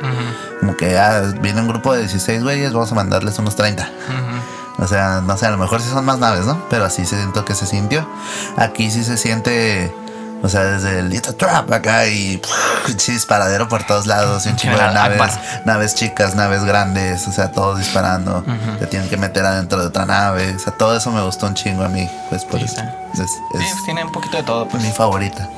Speaker 2: Como que ah, viene un grupo de 16 güeyes, vamos a mandarles unos 30.
Speaker 1: ujú.
Speaker 2: O sea, no sé, a lo mejor sí son más naves, ¿no? Pero así se siento que se sintió. Aquí sí se siente, o sea, desde el It's a Trap acá y disparadero por todos lados, y un chingo de naves, naves chicas, naves grandes, o sea, todos disparando.
Speaker 1: Ujú.
Speaker 2: Te tienen que meter adentro de otra nave, o sea, todo eso me gustó un chingo a mí, pues por
Speaker 1: Sí,
Speaker 2: eso.
Speaker 1: está.
Speaker 2: Es,
Speaker 1: Sí,
Speaker 2: es
Speaker 1: pues, tiene un poquito de todo, pues.
Speaker 2: mi favorita.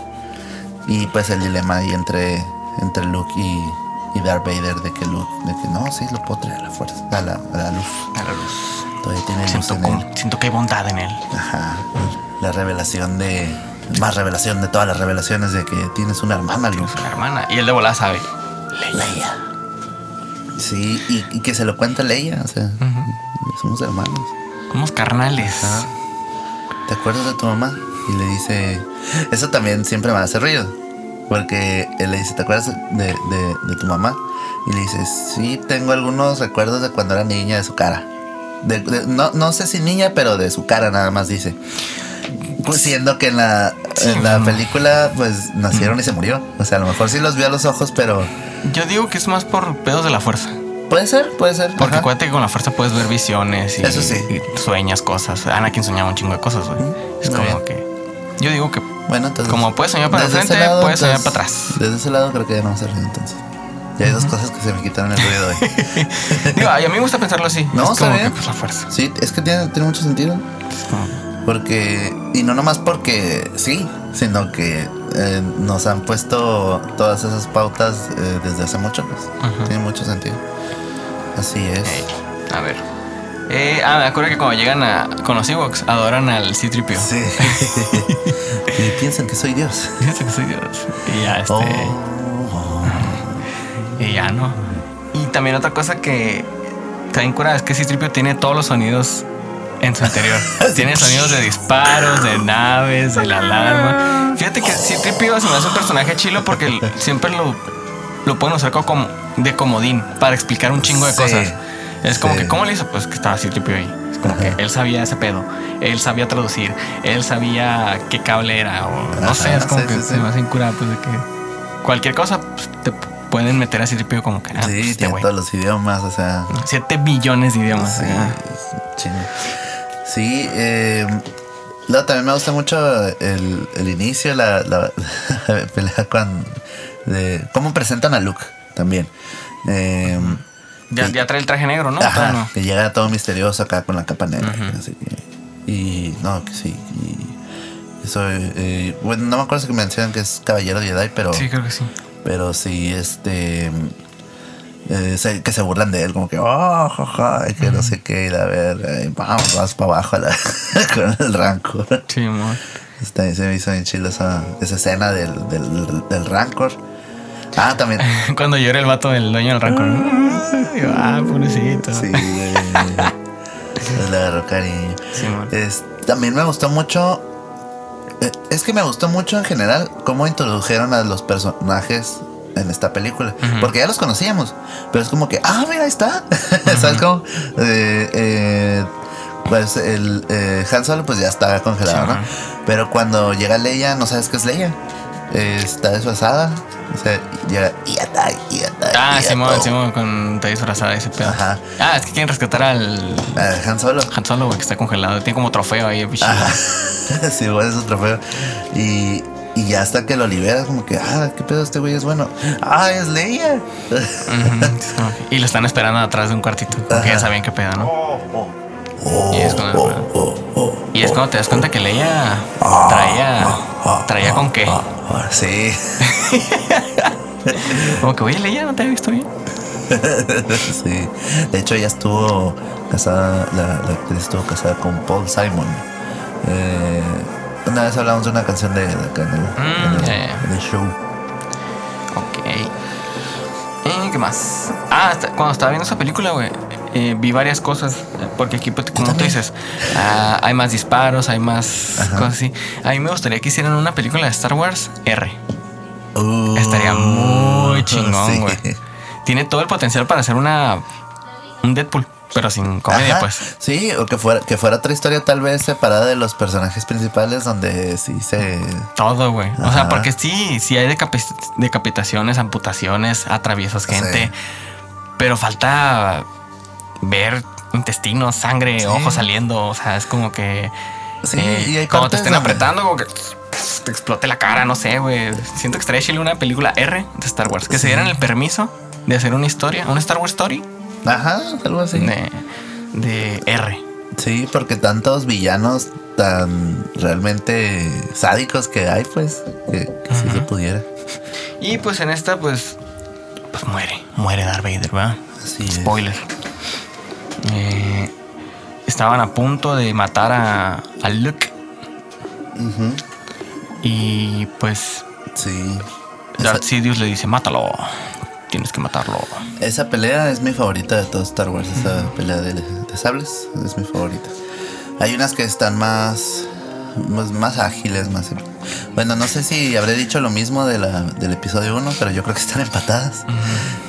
Speaker 2: Y pues el dilema ahí entre, entre Luke y, y Darth Vader de que Luke, de que no, sí, lo puedo traer a la fuerza, a la, a la luz.
Speaker 1: A la luz.
Speaker 2: Todavía tiene luz
Speaker 1: Siento,
Speaker 2: en
Speaker 1: como-
Speaker 2: él.
Speaker 1: siento que hay bondad en él.
Speaker 2: Ajá. La revelación de. Más revelación de todas las revelaciones de que tienes una hermana, Luke.
Speaker 1: Es una hermana. Y él de volada sabe.
Speaker 2: Leia. Sí, y, y que se lo cuenta Leia. O sea, somos hermanos.
Speaker 1: Somos carnales.
Speaker 2: Ajá. ¿Te acuerdas de tu mamá? Y le dice. Eso también siempre me hace ruido. Porque él le dice, ¿te acuerdas de, de- de tu mamá? Y le dice, sí, tengo algunos recuerdos de cuando era niña de su cara. De- no, no sé si niña, pero de su cara nada más dice. Pues siendo que en la, en la película, pues nacieron y se murió. O sea, a lo mejor sí los vio a los ojos, pero.
Speaker 1: Yo digo que es más por pedos de la fuerza.
Speaker 2: Puede ser, puede ser.
Speaker 1: Porque
Speaker 2: ajá.
Speaker 1: acuérdate que con la fuerza puedes ver visiones y,
Speaker 2: Eso sí.
Speaker 1: y sueñas cosas. Anakin soñaba un chingo de cosas, güey. Es
Speaker 2: muy
Speaker 1: como
Speaker 2: bien.
Speaker 1: que. Yo digo que
Speaker 2: Bueno, entonces.
Speaker 1: Como puedes soñar para frente,
Speaker 2: lado,
Speaker 1: puedes soñar para atrás.
Speaker 2: Desde ese lado creo que ya no va a ser ruido entonces. Ya hay dos cosas que se me quitaron el ruido hoy.
Speaker 1: Digo, ay, a mí me gusta pensarlo así.
Speaker 2: No,
Speaker 1: es como que pues la fuerza.
Speaker 2: Sí, es que tiene, tiene mucho sentido.
Speaker 1: Es como-
Speaker 2: Porque, y no nomás porque sí, sino que eh, nos han puesto todas esas pautas eh, desde hace mucho, pues. Tiene mucho sentido. Así es.
Speaker 1: A ver. Eh, ah, me acuerdo que cuando llegan a, con los Ewoks, adoran al C-Tripio.
Speaker 2: Sí. y piensan que soy Dios.
Speaker 1: Piensan que soy Dios. Y ya, este.
Speaker 2: Oh.
Speaker 1: Y ya no. Y también otra cosa que también cura es que C-Tripio tiene todos los sonidos en su interior. tiene sonidos de disparos, de naves, de la alarma. Fíjate que C-Tripio se me hace un personaje chilo porque siempre lo, lo pueden usar como de comodín para explicar un chingo de
Speaker 2: Sí,
Speaker 1: cosas. Es como
Speaker 2: sí.
Speaker 1: que, ¿cómo le hizo? Pues que estaba C-Tripio ahí. Es como
Speaker 2: Ajá.
Speaker 1: que él sabía ese pedo. Él sabía traducir. Él sabía qué cable era. O no sé, es como
Speaker 2: sí,
Speaker 1: que se me hace incurable, pues de que cualquier cosa pues, te pueden meter a C-Tripio como que. ah, pues,
Speaker 2: Sí,
Speaker 1: este
Speaker 2: tiene todos los idiomas, o sea.
Speaker 1: Siete billones de idiomas.
Speaker 2: Sí. Sí, eh, también me gusta mucho el, el inicio, la, la pelea con. De, cómo presentan a Luke también. Eh,
Speaker 1: Ya, ya trae el traje negro, ¿no?
Speaker 2: ajá,
Speaker 1: no.
Speaker 2: que llega todo misterioso acá con la capa negra. Así que- y no, que sí. Y eso, eh, bueno, no me acuerdo si mencionan que es Caballero Jedi, pero.
Speaker 1: Sí, creo que sí.
Speaker 2: Pero sí, este. Eh, se- que se burlan de él, como que, oh, jaja, y que no sé qué, y a ver, eh, vamos, vas para abajo la- con el rancor.
Speaker 1: Sí, amor.
Speaker 2: Se me hizo bien chido esa, esa escena del, del, del rancor. Ah, también.
Speaker 1: Cuando llora el vato del dueño del rancor. ah, pobrecito.
Speaker 2: Sí, eh, le agarró cariño.
Speaker 1: Sí, amor.
Speaker 2: Es- también me gustó mucho. eh, Es que me gustó mucho en general cómo introdujeron a los personajes en esta película. Porque ya los conocíamos. Pero es como que, ah, mira, ahí está. ¿Sabes cómo? Eh, eh, pues el eh, Han Solo pues ya está congelado,
Speaker 1: Sí,
Speaker 2: ¿no? Pero cuando llega Leia, no sabes qué es Leia. Está desfasada. O sea, llega y y.
Speaker 1: Ah,
Speaker 2: y
Speaker 1: Simón,
Speaker 2: está.
Speaker 1: Simón, con está disfrazada ese pedo.
Speaker 2: Ajá.
Speaker 1: Ah, es que quieren rescatar al
Speaker 2: Han Solo.
Speaker 1: Han Solo, güey, que está congelado. Tiene como trofeo ahí, bicho.
Speaker 2: Ajá. sí, bueno, es un trofeo. Y, y ya hasta que lo liberas, como que, ah, qué pedo, este güey es bueno. Ah, es Leia.
Speaker 1: Y lo están esperando atrás de un cuartito. Porque ya sabían qué pedo, ¿no?
Speaker 2: Oh,
Speaker 1: Y es cuando-
Speaker 2: oh, oh, oh,
Speaker 1: Y es cuando te das cuenta que Leia traía. Traía con qué.
Speaker 2: Sí,
Speaker 1: Como que, oye, Leia, ¿no te había visto bien?
Speaker 2: sí. De hecho, ella estuvo casada, la, la actriz estuvo casada con Paul Simon. Eh, una vez hablamos de una canción de, de acá en el,
Speaker 1: Mm,
Speaker 2: en el-
Speaker 1: ya, ya.
Speaker 2: en el show.
Speaker 1: Ok. ¿Y qué más? Ah, hasta- cuando estaba viendo esa película, güey, eh, vi varias cosas. eh, Porque aquí, pues, como tú dices, ah, hay más disparos, hay más
Speaker 2: Ajá.
Speaker 1: cosas así. A mí me gustaría que hicieran una película de Star Wars R.
Speaker 2: Uh,
Speaker 1: Estaría muy chingón,
Speaker 2: sí.
Speaker 1: güey. Tiene todo el potencial para hacer una. Un Deadpool, pero sin comedia,
Speaker 2: Ajá,
Speaker 1: pues.
Speaker 2: Sí, o que fuera, que fuera otra historia tal vez separada de los personajes principales donde sí se...
Speaker 1: Todo, güey. O sea, porque sí, sí hay decapi- decapitaciones, amputaciones, atraviesas gente.
Speaker 2: Sí.
Speaker 1: Pero falta ver intestinos, sangre,
Speaker 2: Sí.
Speaker 1: ojos saliendo. O sea, es como que.
Speaker 2: Sí,
Speaker 1: eh,
Speaker 2: y hay
Speaker 1: cuando te estén
Speaker 2: donde-
Speaker 1: apretando, como que te explote la cara, no sé, güey. Siento que estaría chile una película R de Star Wars. Que se dieran el permiso de hacer una historia, una Star Wars Story
Speaker 2: Ajá, algo así.
Speaker 1: de, de R.
Speaker 2: Sí, porque tantos villanos tan realmente sádicos que hay, pues, que, que sí
Speaker 1: Ujú.
Speaker 2: se pudiera.
Speaker 1: Y pues en esta, pues. Pues muere. Muere Darth Vader, ¿verdad?
Speaker 2: Así es.
Speaker 1: Spoiler. Eh, estaban a punto de matar a, a Luke.
Speaker 2: Ujú.
Speaker 1: Y pues
Speaker 2: Sí.
Speaker 1: Darth Sidious le dice, mátalo. Tienes que matarlo.
Speaker 2: esa pelea es mi favorita de todo Star Wars. Esa pelea de, de sables es mi favorita. Hay unas que están más, más, más ágiles, más... Bueno, no sé si habré dicho lo mismo de la, del episodio 1, pero yo creo que están empatadas.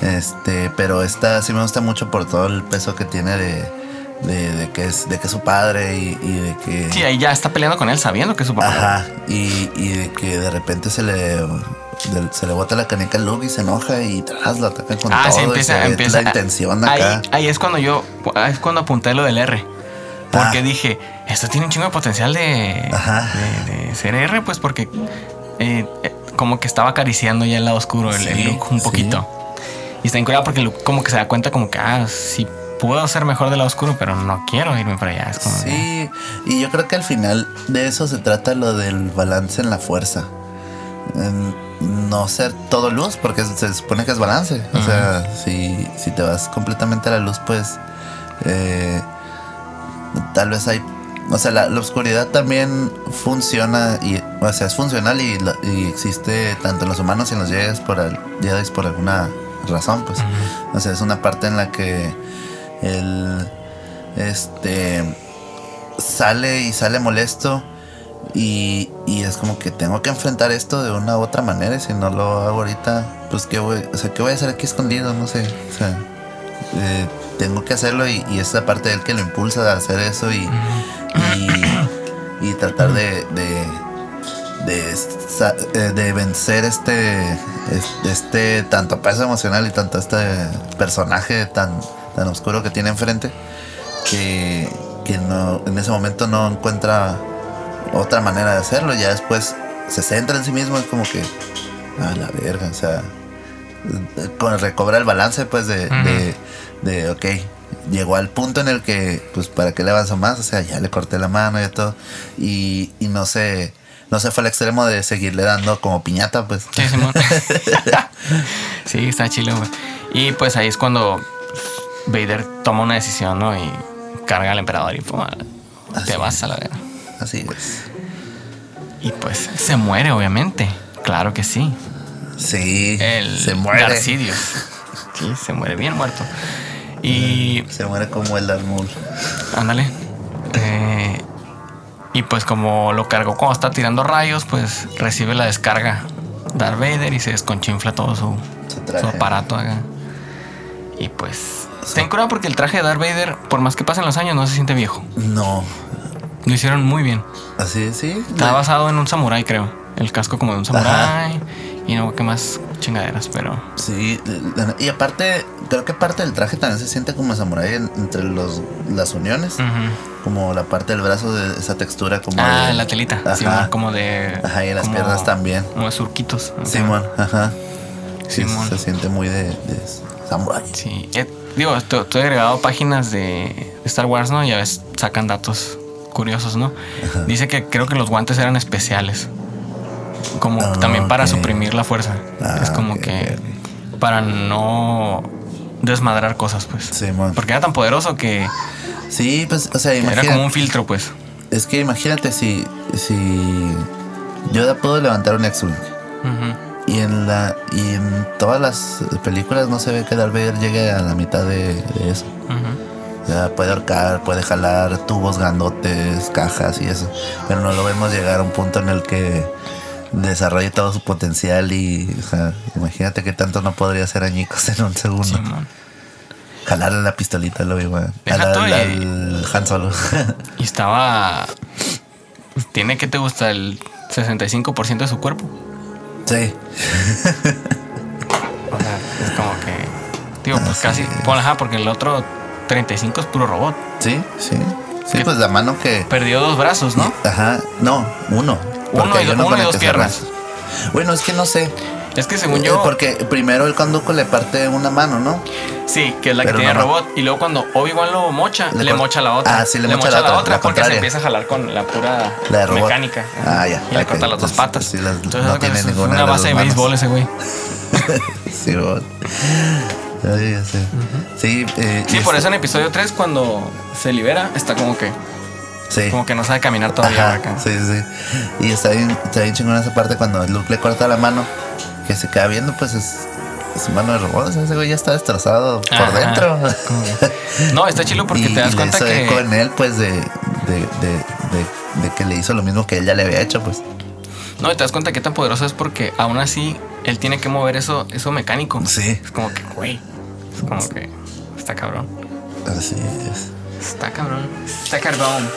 Speaker 2: Este, pero esta sí me gusta mucho por todo el peso que tiene de, de, de que es de que es su padre y, y de que
Speaker 1: Sí, ahí ya está peleando con él sabiendo que es su papá.
Speaker 2: ajá y, y de que de repente se le se le bota la canica al Luke y se enoja y tras lo ataca con
Speaker 1: Ah,
Speaker 2: todo
Speaker 1: sí,
Speaker 2: y
Speaker 1: empieza, empieza.
Speaker 2: la intención
Speaker 1: ahí,
Speaker 2: acá
Speaker 1: ahí es cuando yo, es cuando apunté lo del R. Porque
Speaker 2: Ah.
Speaker 1: dije, esto tiene un chingo de potencial de,
Speaker 2: Ajá.
Speaker 1: de, de ser R, pues porque eh, eh, como que estaba acariciando ya el lado oscuro, el, el
Speaker 2: Sí,
Speaker 1: Luke un
Speaker 2: sí.
Speaker 1: poquito. Y está increíble porque Luke como que se da cuenta como que, ah, sí puedo ser mejor del lado oscuro, pero no quiero irme para allá. Es como,
Speaker 2: sí y yo creo que al final de eso se trata lo del balance en la fuerza no ser todo luz porque se supone que es balance. O sea si, si te vas completamente a la luz pues eh, tal vez hay o sea, la, la oscuridad también funciona y, o sea, es funcional y, existe tanto en los humanos y en los Jedi por, por alguna razón, pues. O sea, es una parte en la que el este sale y sale molesto y, y es como que tengo que enfrentar esto de una u otra manera y si no lo hago ahorita, pues qué voy, o sea, qué voy a hacer aquí escondido, no sé, o sea, eh, tengo que hacerlo y, es la parte de él que lo impulsa a hacer eso y, y, tratar de, de, de, eh, de vencer este, es- este tanto peso emocional y tanto este personaje tan, tan oscuro que tiene enfrente que, que no, en ese momento no encuentra otra manera de hacerlo. Ya después se centra en sí mismo, es como que, a la verga, o sea, con, recobra el balance, pues, de, de, de, ok, llegó al punto en el que, pues, ¿para qué le avanzo más? O sea, ya le corté la mano y todo, y, y no se, no se fue al extremo de seguirle dando como piñata, pues.
Speaker 1: Sí, Simón. sí, está chilo, güey. Y pues ahí es cuando Vader toma una decisión, ¿no? Y carga al emperador y pum,
Speaker 2: Así
Speaker 1: te vas a la verga.
Speaker 2: Así es.
Speaker 1: Y pues se muere, obviamente. Claro que sí.
Speaker 2: Sí,
Speaker 1: El
Speaker 2: se muere.
Speaker 1: Darth Sidious. Sí, se muere bien muerto. Y
Speaker 2: Se muere como el Darth Maul.
Speaker 1: ándale. Eh, y pues como lo cargó cuando está tirando rayos, pues recibe la descarga Darth Vader y se desconchinfla todo su,
Speaker 2: Su
Speaker 1: su
Speaker 2: traje.
Speaker 1: aparato acá. Y pues ten curado porque el traje de Darth Vader, por más que pasen los años, no se siente viejo.
Speaker 2: No,
Speaker 1: Lo hicieron muy bien.
Speaker 2: así sí.
Speaker 1: Está basado en un samurái, creo. El casco como de un samurái. Y no, qué más chingaderas, pero.
Speaker 2: Sí, y aparte, creo que parte del traje también se siente como samurái en- entre los, las uniones.
Speaker 1: Ujú.
Speaker 2: Como la parte del brazo de esa textura como
Speaker 1: Ah,
Speaker 2: de-
Speaker 1: la telita.
Speaker 2: Ajá.
Speaker 1: Simón, como de.
Speaker 2: Ajá, y las
Speaker 1: como-
Speaker 2: piernas también.
Speaker 1: Como de surquitos.
Speaker 2: Simón, ajá. Sí,
Speaker 1: Simón.
Speaker 2: se siente muy de, de samurái.
Speaker 1: Sí. Eh, digo, estoy, estoy agregado páginas de Star Wars, ¿no? Y a veces sacan datos curiosos, ¿no? Dice que creo que los guantes eran especiales. Como
Speaker 2: Ah,
Speaker 1: también para suprimir la fuerza.
Speaker 2: Ah,
Speaker 1: es como que. Para no desmadrar cosas, pues. Porque era tan poderoso que
Speaker 2: Sí, pues, o sea,
Speaker 1: era como un filtro, pues.
Speaker 2: Es que imagínate si, si Yoda pudo levantar un X-Wing. Y en la y en todas las películas no se ve que Darth Vader llegue a la mitad de, de eso. Sea, puede ahorcar, puede jalar tubos grandotes, cajas y eso. Pero no lo vemos llegar a un punto en el que desarrolle todo su potencial y, o sea, imagínate que tanto no podría hacer añicos en un segundo.
Speaker 1: Simón.
Speaker 2: Jalarle la pistolita lo.
Speaker 1: Deja
Speaker 2: Al, Han Solo.
Speaker 1: Y estaba. Tiene que te gusta el 65% de su cuerpo.
Speaker 2: sí.
Speaker 1: O sea, es como que. Digo, pues
Speaker 2: Así
Speaker 1: casi.
Speaker 2: es.
Speaker 1: Bueno, ajá, porque el otro 35 es puro robot.
Speaker 2: Sí, sí. Sí,
Speaker 1: Que-
Speaker 2: pues la mano que.
Speaker 1: Perdió dos brazos, ¿no?
Speaker 2: Ajá, no, uno.
Speaker 1: Uno y
Speaker 2: uno
Speaker 1: uno
Speaker 2: con
Speaker 1: y dos piernas.
Speaker 2: Bueno, es que no sé.
Speaker 1: Es que según
Speaker 2: Eh,
Speaker 1: yo.
Speaker 2: Porque primero el conduco le parte una mano, ¿no?
Speaker 1: Sí, que es la que tiene
Speaker 2: no, no.
Speaker 1: robot. Y luego cuando Obi-Wan lo mocha,
Speaker 2: Le
Speaker 1: le, mocha la otra.
Speaker 2: Ah, sí, le mocha la otra, la
Speaker 1: porque se empieza a jalar con la pura
Speaker 2: La
Speaker 1: mecánica.
Speaker 2: Ah, ya,
Speaker 1: Y le corta las dos patas.
Speaker 2: sí, las-
Speaker 1: Entonces,
Speaker 2: no tiene
Speaker 1: es
Speaker 2: ninguna
Speaker 1: una base de béisbol ese güey.
Speaker 2: Sí, Sí, eh,
Speaker 1: Sí, por
Speaker 2: es-
Speaker 1: eso en episodio 3, cuando se libera, está como que,
Speaker 2: Sí.
Speaker 1: como que no sabe caminar todavía
Speaker 2: Ajá,
Speaker 1: acá.
Speaker 2: sí, sí. Y está bien, está bien chingona esa parte cuando Luke le corta la mano, que se queda viendo, pues es, es mano de robot. o sea, ese güey ya está destrozado por dentro.
Speaker 1: No, está chilo porque
Speaker 2: y,
Speaker 1: te das
Speaker 2: y
Speaker 1: cuenta que.
Speaker 2: eco en él, pues, de, de, de, de- de que le hizo lo mismo que él ya le había hecho, pues.
Speaker 1: No, y te das cuenta que tan poderoso es porque aún así él tiene que mover eso, eso mecánico.
Speaker 2: Sí.
Speaker 1: Es como que, güey. Es como que. Está cabrón.
Speaker 2: Así es.
Speaker 1: Está cabrón. Está cabrón.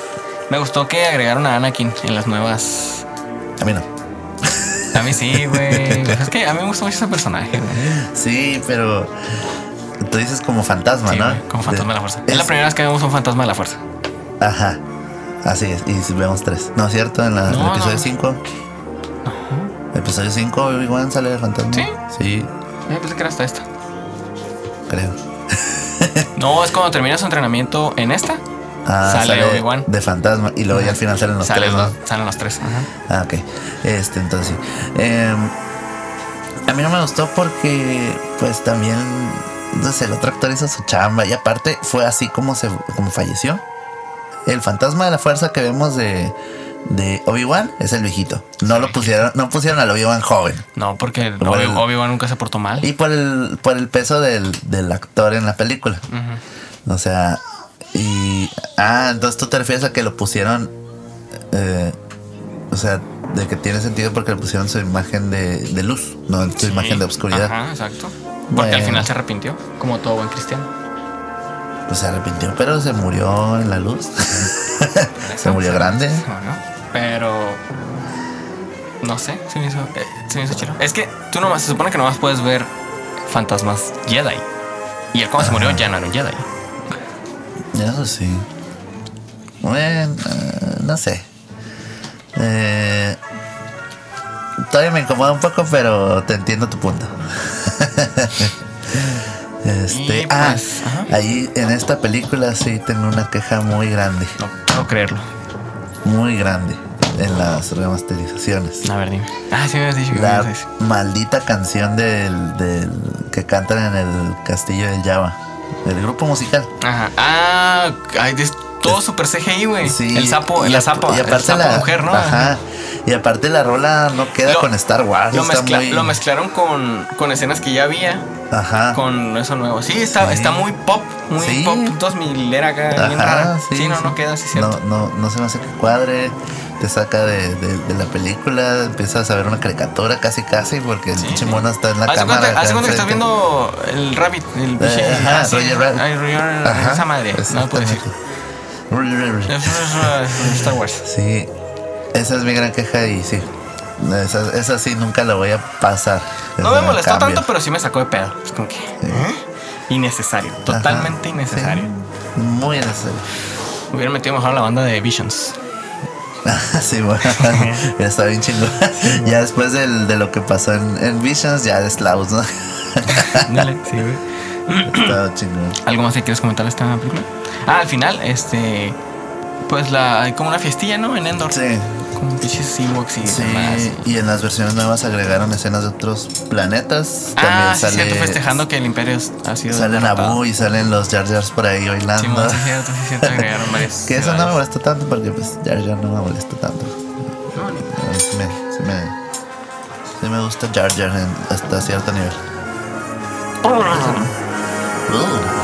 Speaker 1: Me gustó que agregaron a Anakin en las nuevas.
Speaker 2: A mí no.
Speaker 1: A mí sí, güey. es que a mí me gusta mucho ese personaje, güey.
Speaker 2: Sí, pero tú dices como fantasma,
Speaker 1: Sí,
Speaker 2: ¿no?
Speaker 1: güey, como fantasma de la fuerza. Es,
Speaker 2: Es-
Speaker 1: la primera vez que vemos un fantasma de la fuerza.
Speaker 2: Ajá. Así es. Y vemos tres. ¿No es cierto? En la,
Speaker 1: No,
Speaker 2: el episodio
Speaker 1: no.
Speaker 2: 5. Episodio 5, igual sale el fantasma.
Speaker 1: ¿Sí?
Speaker 2: Sí,
Speaker 1: Yo pensé que era hasta esta.
Speaker 2: Creo.
Speaker 1: No, es cuando termina su entrenamiento en esta.
Speaker 2: Ah,
Speaker 1: Sale Obi-Wan.
Speaker 2: de fantasma. Y luego ya al final salen los tres,
Speaker 1: salen los tres. Ajá.
Speaker 2: Ah, ok. Este, entonces sí. Em, a mí no me gustó porque, pues también, no sé, el otro actor hizo su chamba. Y aparte, fue así como se como falleció. el fantasma de la fuerza que vemos de, de Obi-Wan es el viejito. No lo pusieron, no pusieron al Obi-Wan joven.
Speaker 1: No, porque
Speaker 2: Por
Speaker 1: Obi-Wan nunca se portó mal.
Speaker 2: Y por el, por el peso del, del actor en la película. O sea, y. Ah, entonces tú te refieres a que lo pusieron. eh, o sea, de que tiene sentido porque le pusieron su imagen de, de luz, no su
Speaker 1: Sí.
Speaker 2: imagen de obscuridad.
Speaker 1: Ajá, exacto. Porque al final se arrepintió, como todo buen cristiano.
Speaker 2: Pues se arrepintió, pero se murió en la luz. se murió grande.
Speaker 1: Pero. No sé, se me hizo, eh, se me hizo chido. Es que tú nomás, se supone que nomás puedes ver fantasmas Jedi. Y él cuando se murió ya no era un Jedi.
Speaker 2: Eso sí. Bueno, eh, no sé. Eh, todavía me incomoda un poco, pero te entiendo tu punto. este,
Speaker 1: Y
Speaker 2: ah,
Speaker 1: pues, ajá.
Speaker 2: ahí en esta película sí tengo una queja muy grande,
Speaker 1: No puedo creerlo.
Speaker 2: muy grande en las remasterizaciones.
Speaker 1: A ver, dime. Ah, sí me habías dicho que
Speaker 2: La maldita canción del, del que cantan en el castillo del Java, el grupo musical.
Speaker 1: Ajá. Ah, ay, todo super CGI, güey.
Speaker 2: Sí,
Speaker 1: El sapo, la
Speaker 2: ap-
Speaker 1: sapo,
Speaker 2: y
Speaker 1: el
Speaker 2: aparte
Speaker 1: sapo
Speaker 2: la
Speaker 1: mujer, ¿no?
Speaker 2: Ajá. Y aparte la rola no queda
Speaker 1: Lo-
Speaker 2: con Star Wars.
Speaker 1: Lo,
Speaker 2: está
Speaker 1: mezcla-
Speaker 2: muy-
Speaker 1: lo mezclaron con, con escenas que ya había,
Speaker 2: Ajá.
Speaker 1: con eso nuevo. Sí, está,
Speaker 2: Sí.
Speaker 1: está muy pop, muy
Speaker 2: Sí.
Speaker 1: pop 2000 era acá, bien rara. Sí, no, no queda así, cierto.
Speaker 2: No, no, no se me hace que cuadre. Te saca de, de- de la película, empiezas a ver una caricatura casi casi porque el
Speaker 1: Sí,
Speaker 2: pinche
Speaker 1: sí.
Speaker 2: mono está en la
Speaker 1: Haz de
Speaker 2: cámara.
Speaker 1: cuenta,
Speaker 2: acá
Speaker 1: cuenta que estás viendo el Rabbit, el.
Speaker 2: Eh, ajá,
Speaker 1: ah, sí,
Speaker 2: Roger Rabbit.
Speaker 1: ay, Roger, esa madre, no puedo decir. Star Wars.
Speaker 2: Sí, esa es mi gran queja y sí. Esa, esa sí nunca la voy a pasar.
Speaker 1: No me molestó tanto, pero sí me sacó de pedo. Es como que. ¿eh? Innecesario. Totalmente
Speaker 2: Ajá,
Speaker 1: innecesario.
Speaker 2: sí, muy necesario.
Speaker 1: Hubiera metido mejor a la banda de Visions.
Speaker 2: sí, bueno, ya está bien chingón. ya después del- de lo que pasó en, en Visions, ya de Slaus, ¿no?
Speaker 1: Dale, sí, güey.
Speaker 2: Está chingón.
Speaker 1: ¿Algo más que quieres comentar de esta película? Ah, al final, este. Pues la. Hay como una fiestilla, ¿no? En Endor.
Speaker 2: Sí,
Speaker 1: Con pinches Ewoks y demás.
Speaker 2: sí. Y en las versiones nuevas agregaron escenas de otros planetas. También
Speaker 1: Ah, sí,
Speaker 2: sale,
Speaker 1: cierto, festejando que el Imperio ha sido.
Speaker 2: Sale
Speaker 1: derrotado.
Speaker 2: Naboo y salen los Jar Jars por ahí bailando.
Speaker 1: Simón, sí, cierto, sí, cierto. Agregaron varios.
Speaker 2: que eso no me molesta tanto porque pues Jar Jar no me molesta tanto.
Speaker 1: No,
Speaker 2: A mí sí me, sí me, sí me gusta Jar Jar en- hasta cierto nivel. Oh.